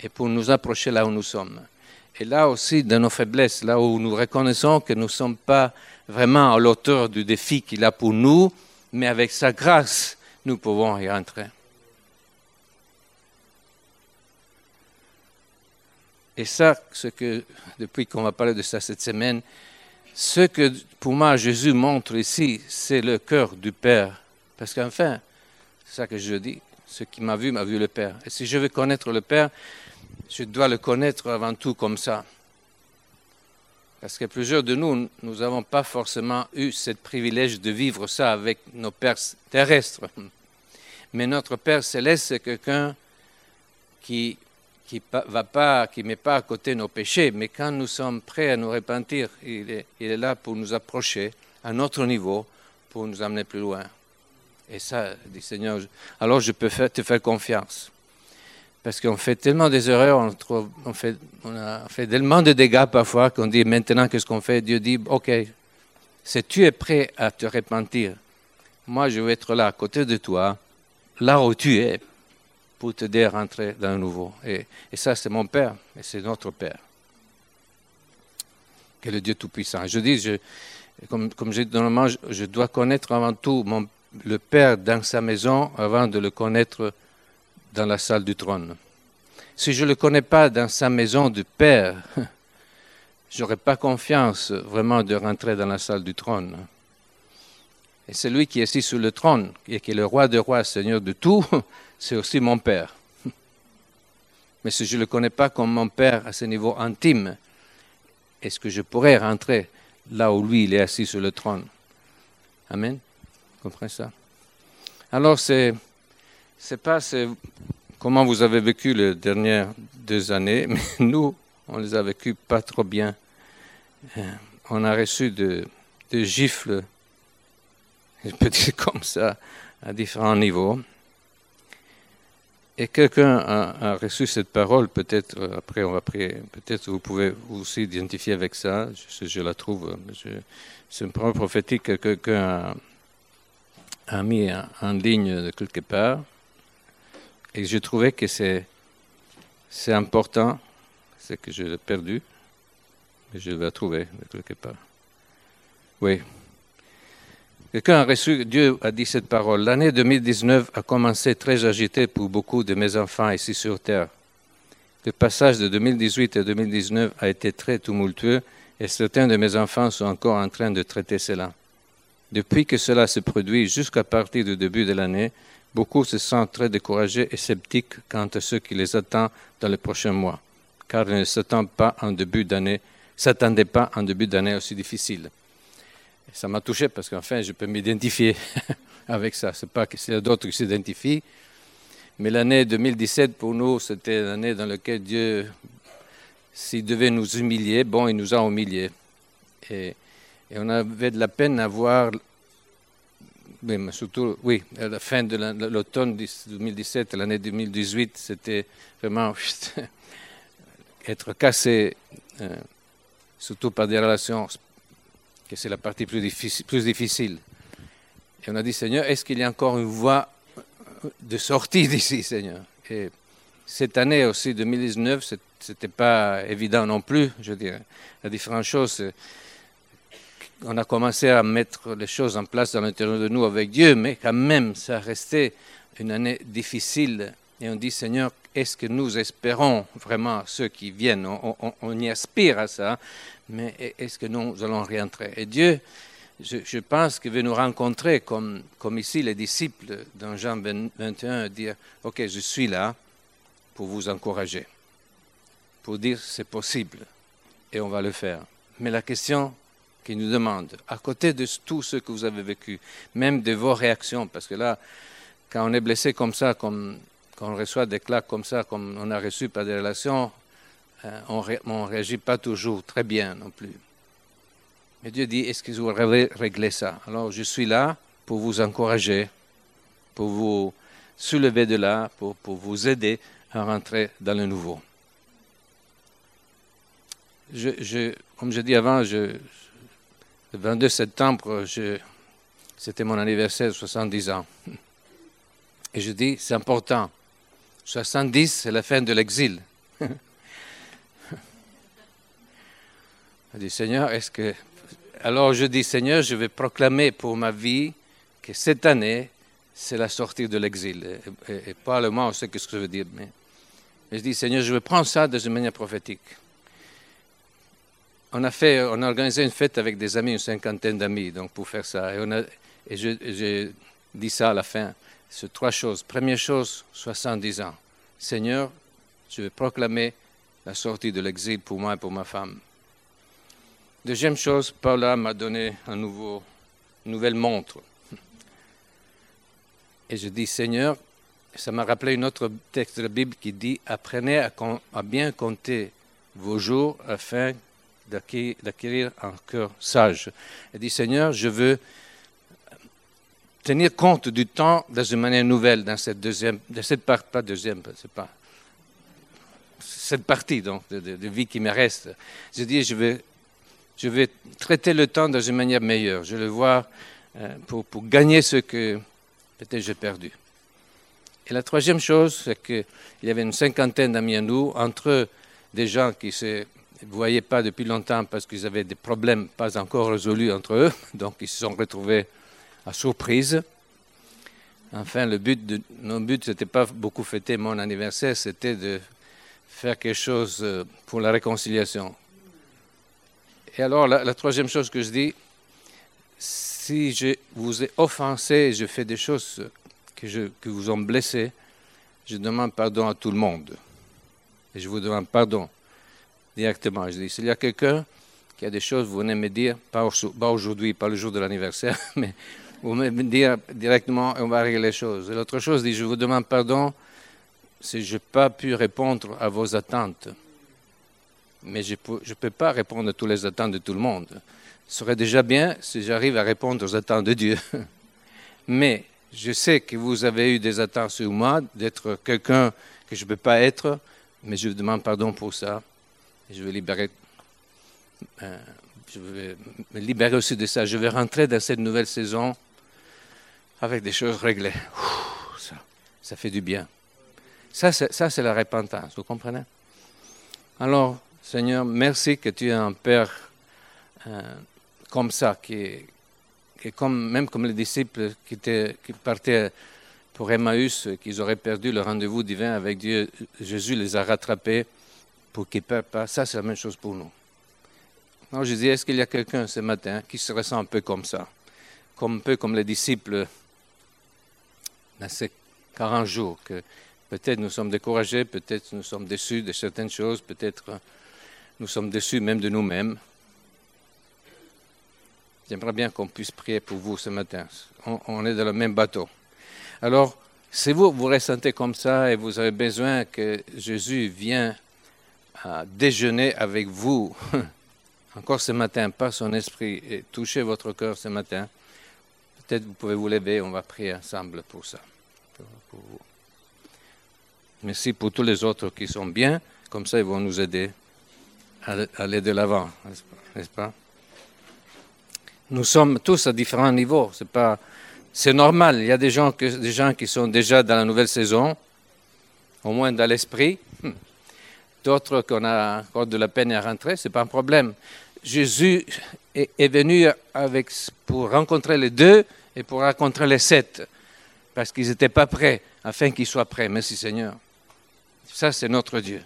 et pour nous approcher là où nous sommes. Et là aussi, dans nos faiblesses, là où nous reconnaissons que nous ne sommes pas vraiment à l'auteur du défi qu'il a pour nous, mais avec sa grâce, nous pouvons y entrer. Et ça, ce que, depuis qu'on va parler de ça cette semaine, ce que pour moi Jésus montre ici, c'est le cœur du Père. Parce qu'enfin, c'est ça que je dis, ce qui m'a vu m'a vu le Père. Et si je veux connaître le Père, je dois le connaître avant tout comme ça. Parce que plusieurs de nous, nous n'avons pas forcément eu ce privilège de vivre ça avec nos pères terrestres. Mais notre Père céleste, c'est quelqu'un qui qui va pas, qui met pas à côté nos péchés, mais quand nous sommes prêts à nous repentir, il est, là pour nous approcher à notre niveau, pour nous amener plus loin. Et ça, dit Seigneur, alors je peux te faire confiance. Parce qu'on fait tellement des erreurs, on, fait, fait tellement de dégâts parfois qu'on dit maintenant qu'est-ce qu'on fait? Dieu dit, ok, si tu es prêt à te repentir, moi je vais être là à côté de toi, là où tu es, pour t'aider à rentrer dans le nouveau. Et, ça, c'est mon Père, et c'est notre Père. Que le Dieu Tout-Puissant. Je dis, je, comme, comme j'ai dit normalement, je, je, dois connaître avant tout mon, le Père dans sa maison avant de le connaître dans la salle du trône. Si je ne le connais pas dans sa maison de Père, j'aurais pas confiance vraiment de rentrer dans la salle du trône. Et celui qui est assis sur le trône et qui est le roi des rois, Seigneur de tout, c'est aussi mon Père. Mais si je ne le connais pas comme mon Père à ce niveau intime, est-ce que je pourrais rentrer là où lui, il est assis sur le trône? Amen Vous comprenez ça? Alors, c'est, c'est pas comment vous avez vécu les dernières deux années, mais nous, on les a vécues pas trop bien. Euh, on a reçu de, de gifles, je peux dire comme ça, à différents niveaux. Et quelqu'un a, reçu cette parole, peut-être, euh, après on va prier, peut-être vous pouvez aussi identifier avec ça, je, la trouve, c'est une parole prophétique que quelqu'un a, mis en, ligne de quelque part, et je trouvais que c'est, c'est important, c'est que je l'ai perdu, mais je vais la trouver de quelque part. Oui. Quelqu'un a reçu, Dieu a dit cette parole. L'année 2019 a commencé très agitée pour beaucoup de mes enfants ici sur Terre. Le passage de 2018 à 2019 a été très tumultueux et certains de mes enfants sont encore en train de traiter cela. Depuis que cela se produit jusqu'à partir du début de l'année, beaucoup se sentent très découragés et sceptiques quant à ce qui les attend dans les prochains mois, car ils ne pas en début d'année, s'attendaient pas en début d'année aussi difficile ça m'a touché parce qu'enfin, je peux m'identifier avec ça. Ce n'est pas que c'est d'autres qui s'identifient. Mais l'année 2017, pour nous, c'était l'année dans laquelle Dieu, s'il devait nous humilier, bon, il nous a humiliés. Et, on avait de la peine à voir, mais surtout, oui, à la fin de l'automne 2017, l'année 2018, c'était vraiment être cassé, euh, surtout par des relations que c'est la partie plus difficile. Et on a dit, Seigneur, est-ce qu'il y a encore une voie de sortie d'ici, Seigneur? Et cette année aussi, 2019, ce n'était pas évident non plus, je dirais. La différentes choses, on a commencé à mettre les choses en place dans l'intérieur de nous avec Dieu, mais quand même, ça restait une année difficile. Et on dit, Seigneur, est-ce que nous espérons vraiment ceux qui viennent? On, y aspire à ça, mais est-ce que nous allons réentrer? Et Dieu, je, pense qu'il veut nous rencontrer comme, comme ici les disciples dans Jean 21, dire, OK, je suis là pour vous encourager, pour dire c'est possible, et on va le faire. Mais la question qu'il nous demande, à côté de tout ce que vous avez vécu, même de vos réactions, parce que là, quand on est blessé comme ça, comme quand on reçoit des claques comme ça, comme on a reçu par des relations, euh, on ne réagit pas toujours très bien non plus. Mais Dieu dit, est-ce que vous allez régler ça? Alors je suis là pour vous encourager, pour vous soulever de là, pour, vous aider à rentrer dans le nouveau. Je, je, comme je dis avant, je, le 22 septembre, c'était mon anniversaire de 70 ans. Et je dis, c'est important. 70, c'est la fin de l'exil. Dis, Seigneur, est-ce que... Alors je dis, Seigneur, je vais proclamer pour ma vie que cette année, c'est la sortie de l'exil. Et, et, pas le on sait ce que je veux dire. Mais, je dis, Seigneur, je vais prendre ça de manière prophétique. On a, fait, on a organisé une fête avec des amis, une cinquantaine d'amis, donc pour faire ça. Et, on a, et je, dis ça à la fin c'est trois choses. Première chose, 70 ans. Seigneur, je vais proclamer la sortie de l'exil pour moi et pour ma femme. Deuxième chose, Paula m'a donné un nouveau, une nouvelle montre. Et je dis, Seigneur, ça m'a rappelé un autre texte de la Bible qui dit, apprenez à, à bien compter vos jours afin d'acquérir un cœur sage. Elle dit, Seigneur, je veux tenir compte du temps dans une manière nouvelle dans cette deuxième, dans cette partie donc de, vie qui me reste. Je dis, je vais, je vais traiter le temps dans une manière meilleure. Je le vois euh, pour, pour, gagner ce que peut-être j'ai perdu. Et la troisième chose, c'est qu'il y avait une cinquantaine d'amis à nous, entre des gens qui se voyaient pas depuis longtemps parce qu'ils avaient des problèmes pas encore résolus entre eux, donc ils se sont retrouvés à surprise. Enfin, le but de, nos buts, ce n'était pas beaucoup fêter mon anniversaire, c'était de faire quelque chose euh, pour la réconciliation. Et alors, la, troisième chose que je dis, si je vous ai offensé, je fais des choses que, je, que vous ont blessé, je demande pardon à tout le monde. Et je vous demande pardon directement. Je dis, s'il y a quelqu'un qui a des choses, vous venez me dire, pas aujourd'hui, pas le jour de l'anniversaire, mais vous me dire directement et on va régler les choses. L'autre chose, dit, je vous demande pardon si je n'ai pas pu répondre à vos attentes. Mais je ne peux pas répondre à toutes les attentes de tout le monde. Ce serait déjà bien si j'arrive à répondre aux attentes de Dieu. Mais Je sais que vous avez eu des attentes sur moi, d'être quelqu'un que je ne peux pas être, mais je vous demande pardon pour ça. Je vais libérer, euh, je vais me libérer aussi de ça. Je vais rentrer dans cette nouvelle saison avec des choses réglées. ça, ça fait du bien. Ça, c'est la repentance, vous comprenez? Alors, Seigneur, merci que tu es un Père euh, comme ça, qui est, comme, même comme les disciples qui, qui partaient pour Emmaüs, qu'ils auraient perdu le rendez-vous divin avec Dieu, Jésus les a rattrapés pour qu'ils ne perdent pas. Ça, c'est la même chose pour nous. Alors je dis, est-ce qu'il y a quelqu'un ce matin qui se ressent un peu comme ça, comme un peu comme les disciples dans ces 40 jours, que peut-être nous sommes découragés, peut-être nous sommes déçus de certaines choses, peut-être nous sommes déçus même de nous-mêmes. J'aimerais bien qu'on puisse prier pour vous ce matin. On, est dans le même bateau. Alors, si vous vous ressentez comme ça et vous avez besoin que Jésus vienne à déjeuner avec vous, encore ce matin, par son esprit, et toucher votre cœur ce matin, peut-être vous pouvez vous lever, on va prier ensemble pour ça. Merci pour tous les autres qui sont bien, comme ça ils vont nous aider à aller de l'avant, n'est-ce pas? Nous sommes tous à différents niveaux. C'est pas, c'est normal. Il y a des gens, que, des gens qui sont déjà dans la nouvelle saison, au moins dans l'esprit. Hmm. D'autres qu'on a encore de la peine à rentrer, c'est pas un problème. Jésus est, est, venu avec, pour rencontrer les deux et pour rencontrer les sept, parce qu'ils n'étaient pas prêts, afin qu'ils soient prêts. Merci Seigneur. Ça, c'est notre Dieu.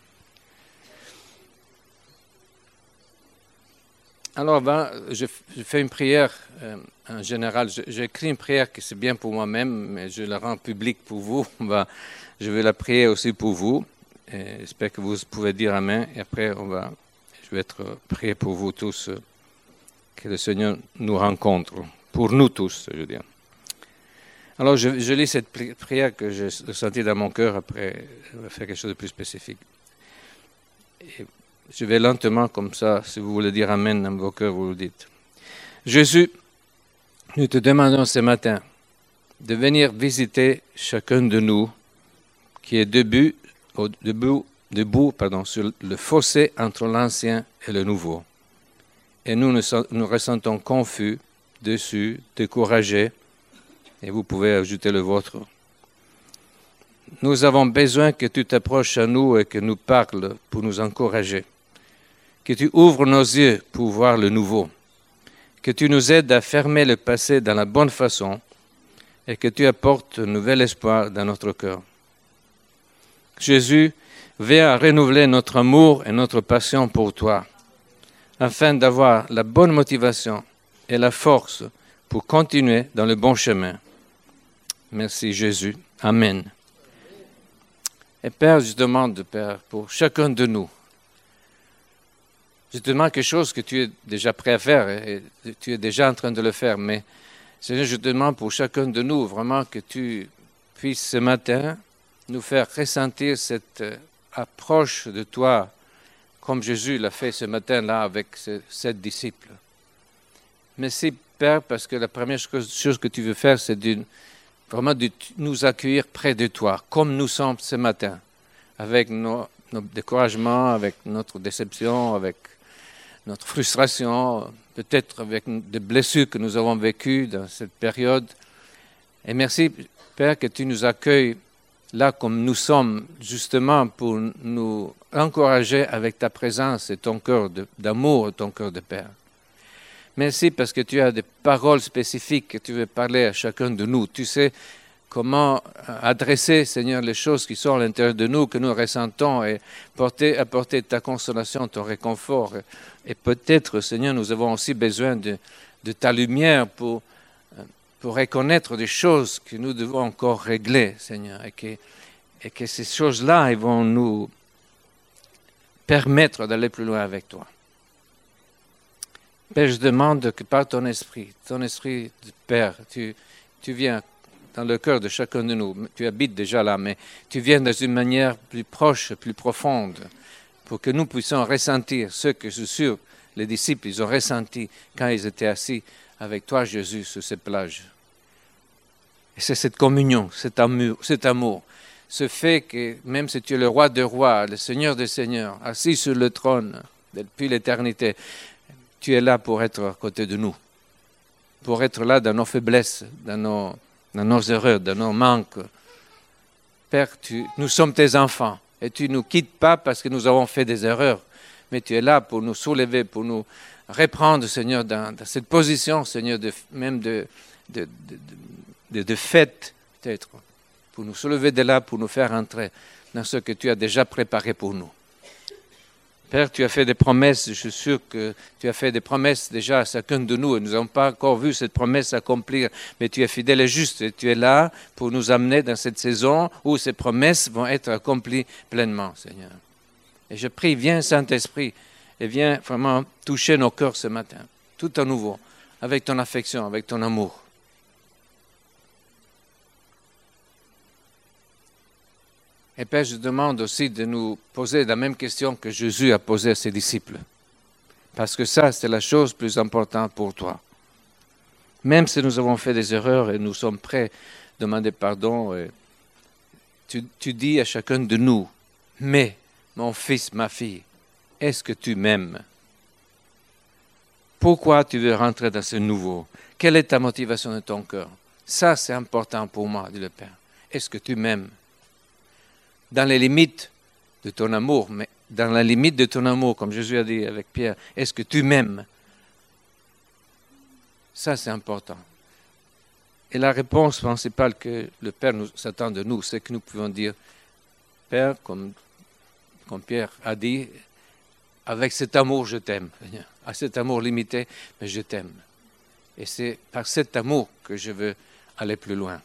Alors, je, fais une prière euh, en général. J'écris une prière qui c'est bien pour moi-même, mais je la rends publique pour vous. Je vais la prier aussi pour vous. J'espère que vous pouvez dire Amen. Et après, je vais être prié pour vous tous, euh, que le Seigneur nous rencontre. Pour nous tous, je veux dire. Alors, je, lis cette prière que j'ai sentie dans mon cœur. Après, faire quelque chose de plus spécifique. Je vais lentement comme ça, si vous voulez dire Amen dans vos cœurs, vous le dites. Jésus, nous te demandons ce matin de venir visiter chacun de nous qui est debout, au, debout, debout pardon, sur le fossé entre l'ancien et le nouveau. Et nous nous, ressentons confus, déçus, découragés, et vous pouvez ajouter le vôtre. Nous avons besoin que tu t'approches à nous et que nous parles pour nous encourager que tu ouvres nos yeux pour voir le nouveau, que tu nous aides à fermer le passé dans la bonne façon et que tu apportes un nouvel espoir dans notre cœur. Jésus, viens renouveler notre amour et notre passion pour toi, afin d'avoir la bonne motivation et la force pour continuer dans le bon chemin. Merci Jésus. Amen. Et Père, je demande, Père, pour chacun de nous, je demande quelque chose que tu es déjà prêt à faire et tu es déjà en train de le faire, mais Seigneur, je demande pour chacun de nous vraiment que tu puisses ce matin nous faire ressentir cette euh, approche de toi comme Jésus l'a fait ce matin-là avec ses sept disciples. Merci Père parce que la première chose que tu veux faire, c'est vraiment de nous accueillir près de toi, comme nous sommes ce matin, avec nos, découragements, avec notre déception, avec notre frustration, peut-être avec des blessures que nous avons vécues dans cette période. Et merci, Père, que tu nous accueilles là comme nous sommes, justement pour nous encourager avec ta présence et ton cœur d'amour, ton cœur de Père. Merci parce que tu as des paroles spécifiques que tu veux parler à chacun de nous. Tu sais comment adresser, Seigneur, les choses qui sont à l'intérieur de nous, que nous ressentons, et porter, apporter ta consolation, ton réconfort. Et peut-être, Seigneur, nous avons aussi besoin de, ta lumière pour, pour reconnaître des choses que nous devons encore régler, Seigneur, et que ces choses-là vont nous permettre d'aller plus loin avec toi. Père, je demande que par ton esprit, ton esprit de Père, tu, viens dans le cœur de chacun de nous. Tu habites déjà là, mais tu viens dans une manière plus proche, plus profonde, pour que nous puissions ressentir ce que je suis sûr les disciples ils ont ressenti quand ils étaient assis avec toi, Jésus, sur plages. Et c'est cette communion, cet amour, cet amour, ce fait que même si tu es le roi des rois, le seigneur des seigneurs, assis sur le trône depuis l'éternité, tu es là pour être à côté de nous, pour être là dans nos faiblesses, dans nos, erreurs, dans nos manques. Père, nous sommes tes enfants et tu ne nous quittes pas parce que nous avons fait des erreurs, mais tu es là pour nous soulever, pour nous reprendre, Seigneur, dans, cette position, Seigneur, même de, de, de, de fête, peut-être, pour nous soulever de là, pour nous faire entrer dans ce que tu as déjà préparé pour nous. Père, tu as fait des promesses, je suis sûr que tu as fait des promesses déjà à chacun de nous et nous n'avons pas encore vu cette promesse s'accomplir, mais tu es fidèle et juste et tu es là pour nous amener dans cette saison où ces promesses vont être accomplies pleinement, Seigneur. Et je prie, viens Saint-Esprit et viens vraiment toucher nos cœurs ce matin, tout à nouveau, avec ton affection, avec ton amour. Et Père, je demande aussi de nous poser la même question que Jésus a posée à ses disciples. Parce que ça, c'est la chose plus importante pour toi. Même si nous avons fait des erreurs et nous sommes prêts à demander pardon, tu, tu dis à chacun de nous, mais mon fils, ma fille, est-ce que tu m'aimes? Pourquoi tu veux rentrer dans ce nouveau? Quelle est ta motivation de ton cœur? Ça, c'est important pour moi, dit le Père. Est-ce que tu m'aimes? Dans les limites de ton amour, mais dans la limite de ton amour, comme Jésus a dit avec Pierre, est-ce que tu m'aimes? Ça, c'est important. Et la réponse principale que le Père nous s'attend de nous, c'est que nous pouvons dire, Père, comme, comme Pierre a dit, avec cet amour, je t'aime, À cet amour limité, mais je t'aime. Et c'est par cet amour que je veux aller plus loin.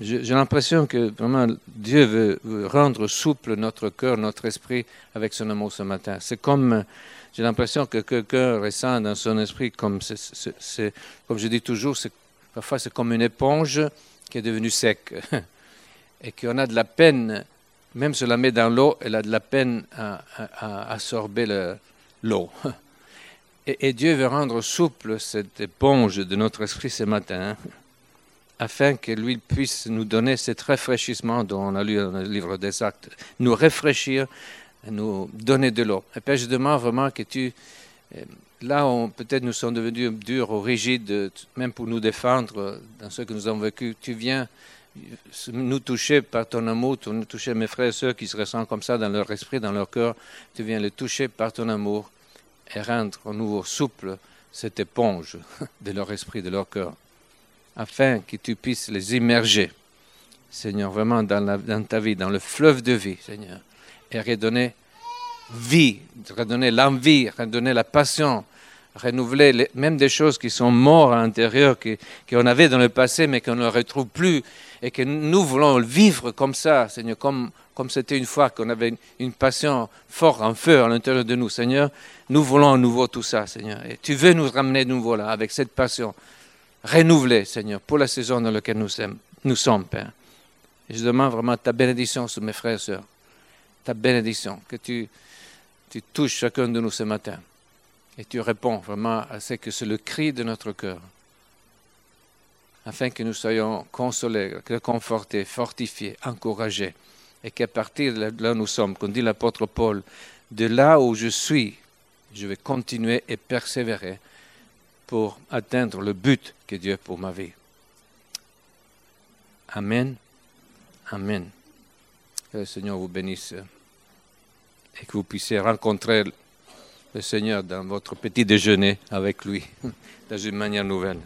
J'ai l'impression que vraiment Dieu veut, rendre souple notre cœur, notre esprit avec son amour ce matin. C'est comme, j'ai l'impression que quelqu'un ressent dans son esprit, comme, je dis toujours, parfois c'est comme une éponge qui est devenue sec et qu'on a de la peine, même si on la met dans l'eau, elle a de la peine à, absorber l'eau. Et, et, Dieu veut rendre souple cette éponge de notre esprit ce matin. Hein afin que lui puisse nous donner cet rafraîchissement dont on a lu dans le livre des actes, nous rafraîchir, nous donner de l'eau. Et Père, je demande vraiment que tu, euh, là où peut-être nous sommes devenus durs ou rigides, même pour nous défendre dans ce que nous avons vécu, tu viens nous toucher par ton amour, nous toucher mes frères et sœurs qui se ressentent comme ça dans leur esprit, dans leur cœur, tu viens les toucher par ton amour et rendre à nouveau souple cette éponge de leur esprit, de leur cœur afin que tu puisses les immerger, Seigneur, vraiment dans, ta vie, dans le fleuve de vie, Seigneur, et redonner vie, redonner l'envie, redonner la passion, renouveler même des choses qui sont mortes à l'intérieur, qu'on avait dans le passé, mais qu'on ne retrouve plus, et que nous voulons vivre comme ça, Seigneur, comme comme c'était une fois qu'on avait une, passion forte, un feu à l'intérieur de nous, Seigneur. Nous voulons à nouveau tout ça, Seigneur. Et tu veux nous ramener de nouveau là, avec cette passion renouvelé, Seigneur, pour la saison dans laquelle nous sommes, Père. Je demande vraiment ta bénédiction sur mes frères et sœurs, ta bénédiction, que tu, tu touches chacun de nous ce matin. Et tu réponds vraiment à ce que c'est le cri de notre cœur, afin que nous soyons consolés, confortés, fortifiés, encouragés, et qu'à partir de là où nous sommes, comme dit l'apôtre Paul, de là où je suis, je vais continuer et persévérer pour atteindre le but que Dieu a pour ma vie. Amen. Amen. Que le Seigneur vous bénisse et que vous puissiez rencontrer le Seigneur dans votre petit déjeuner avec lui, dans une manière nouvelle.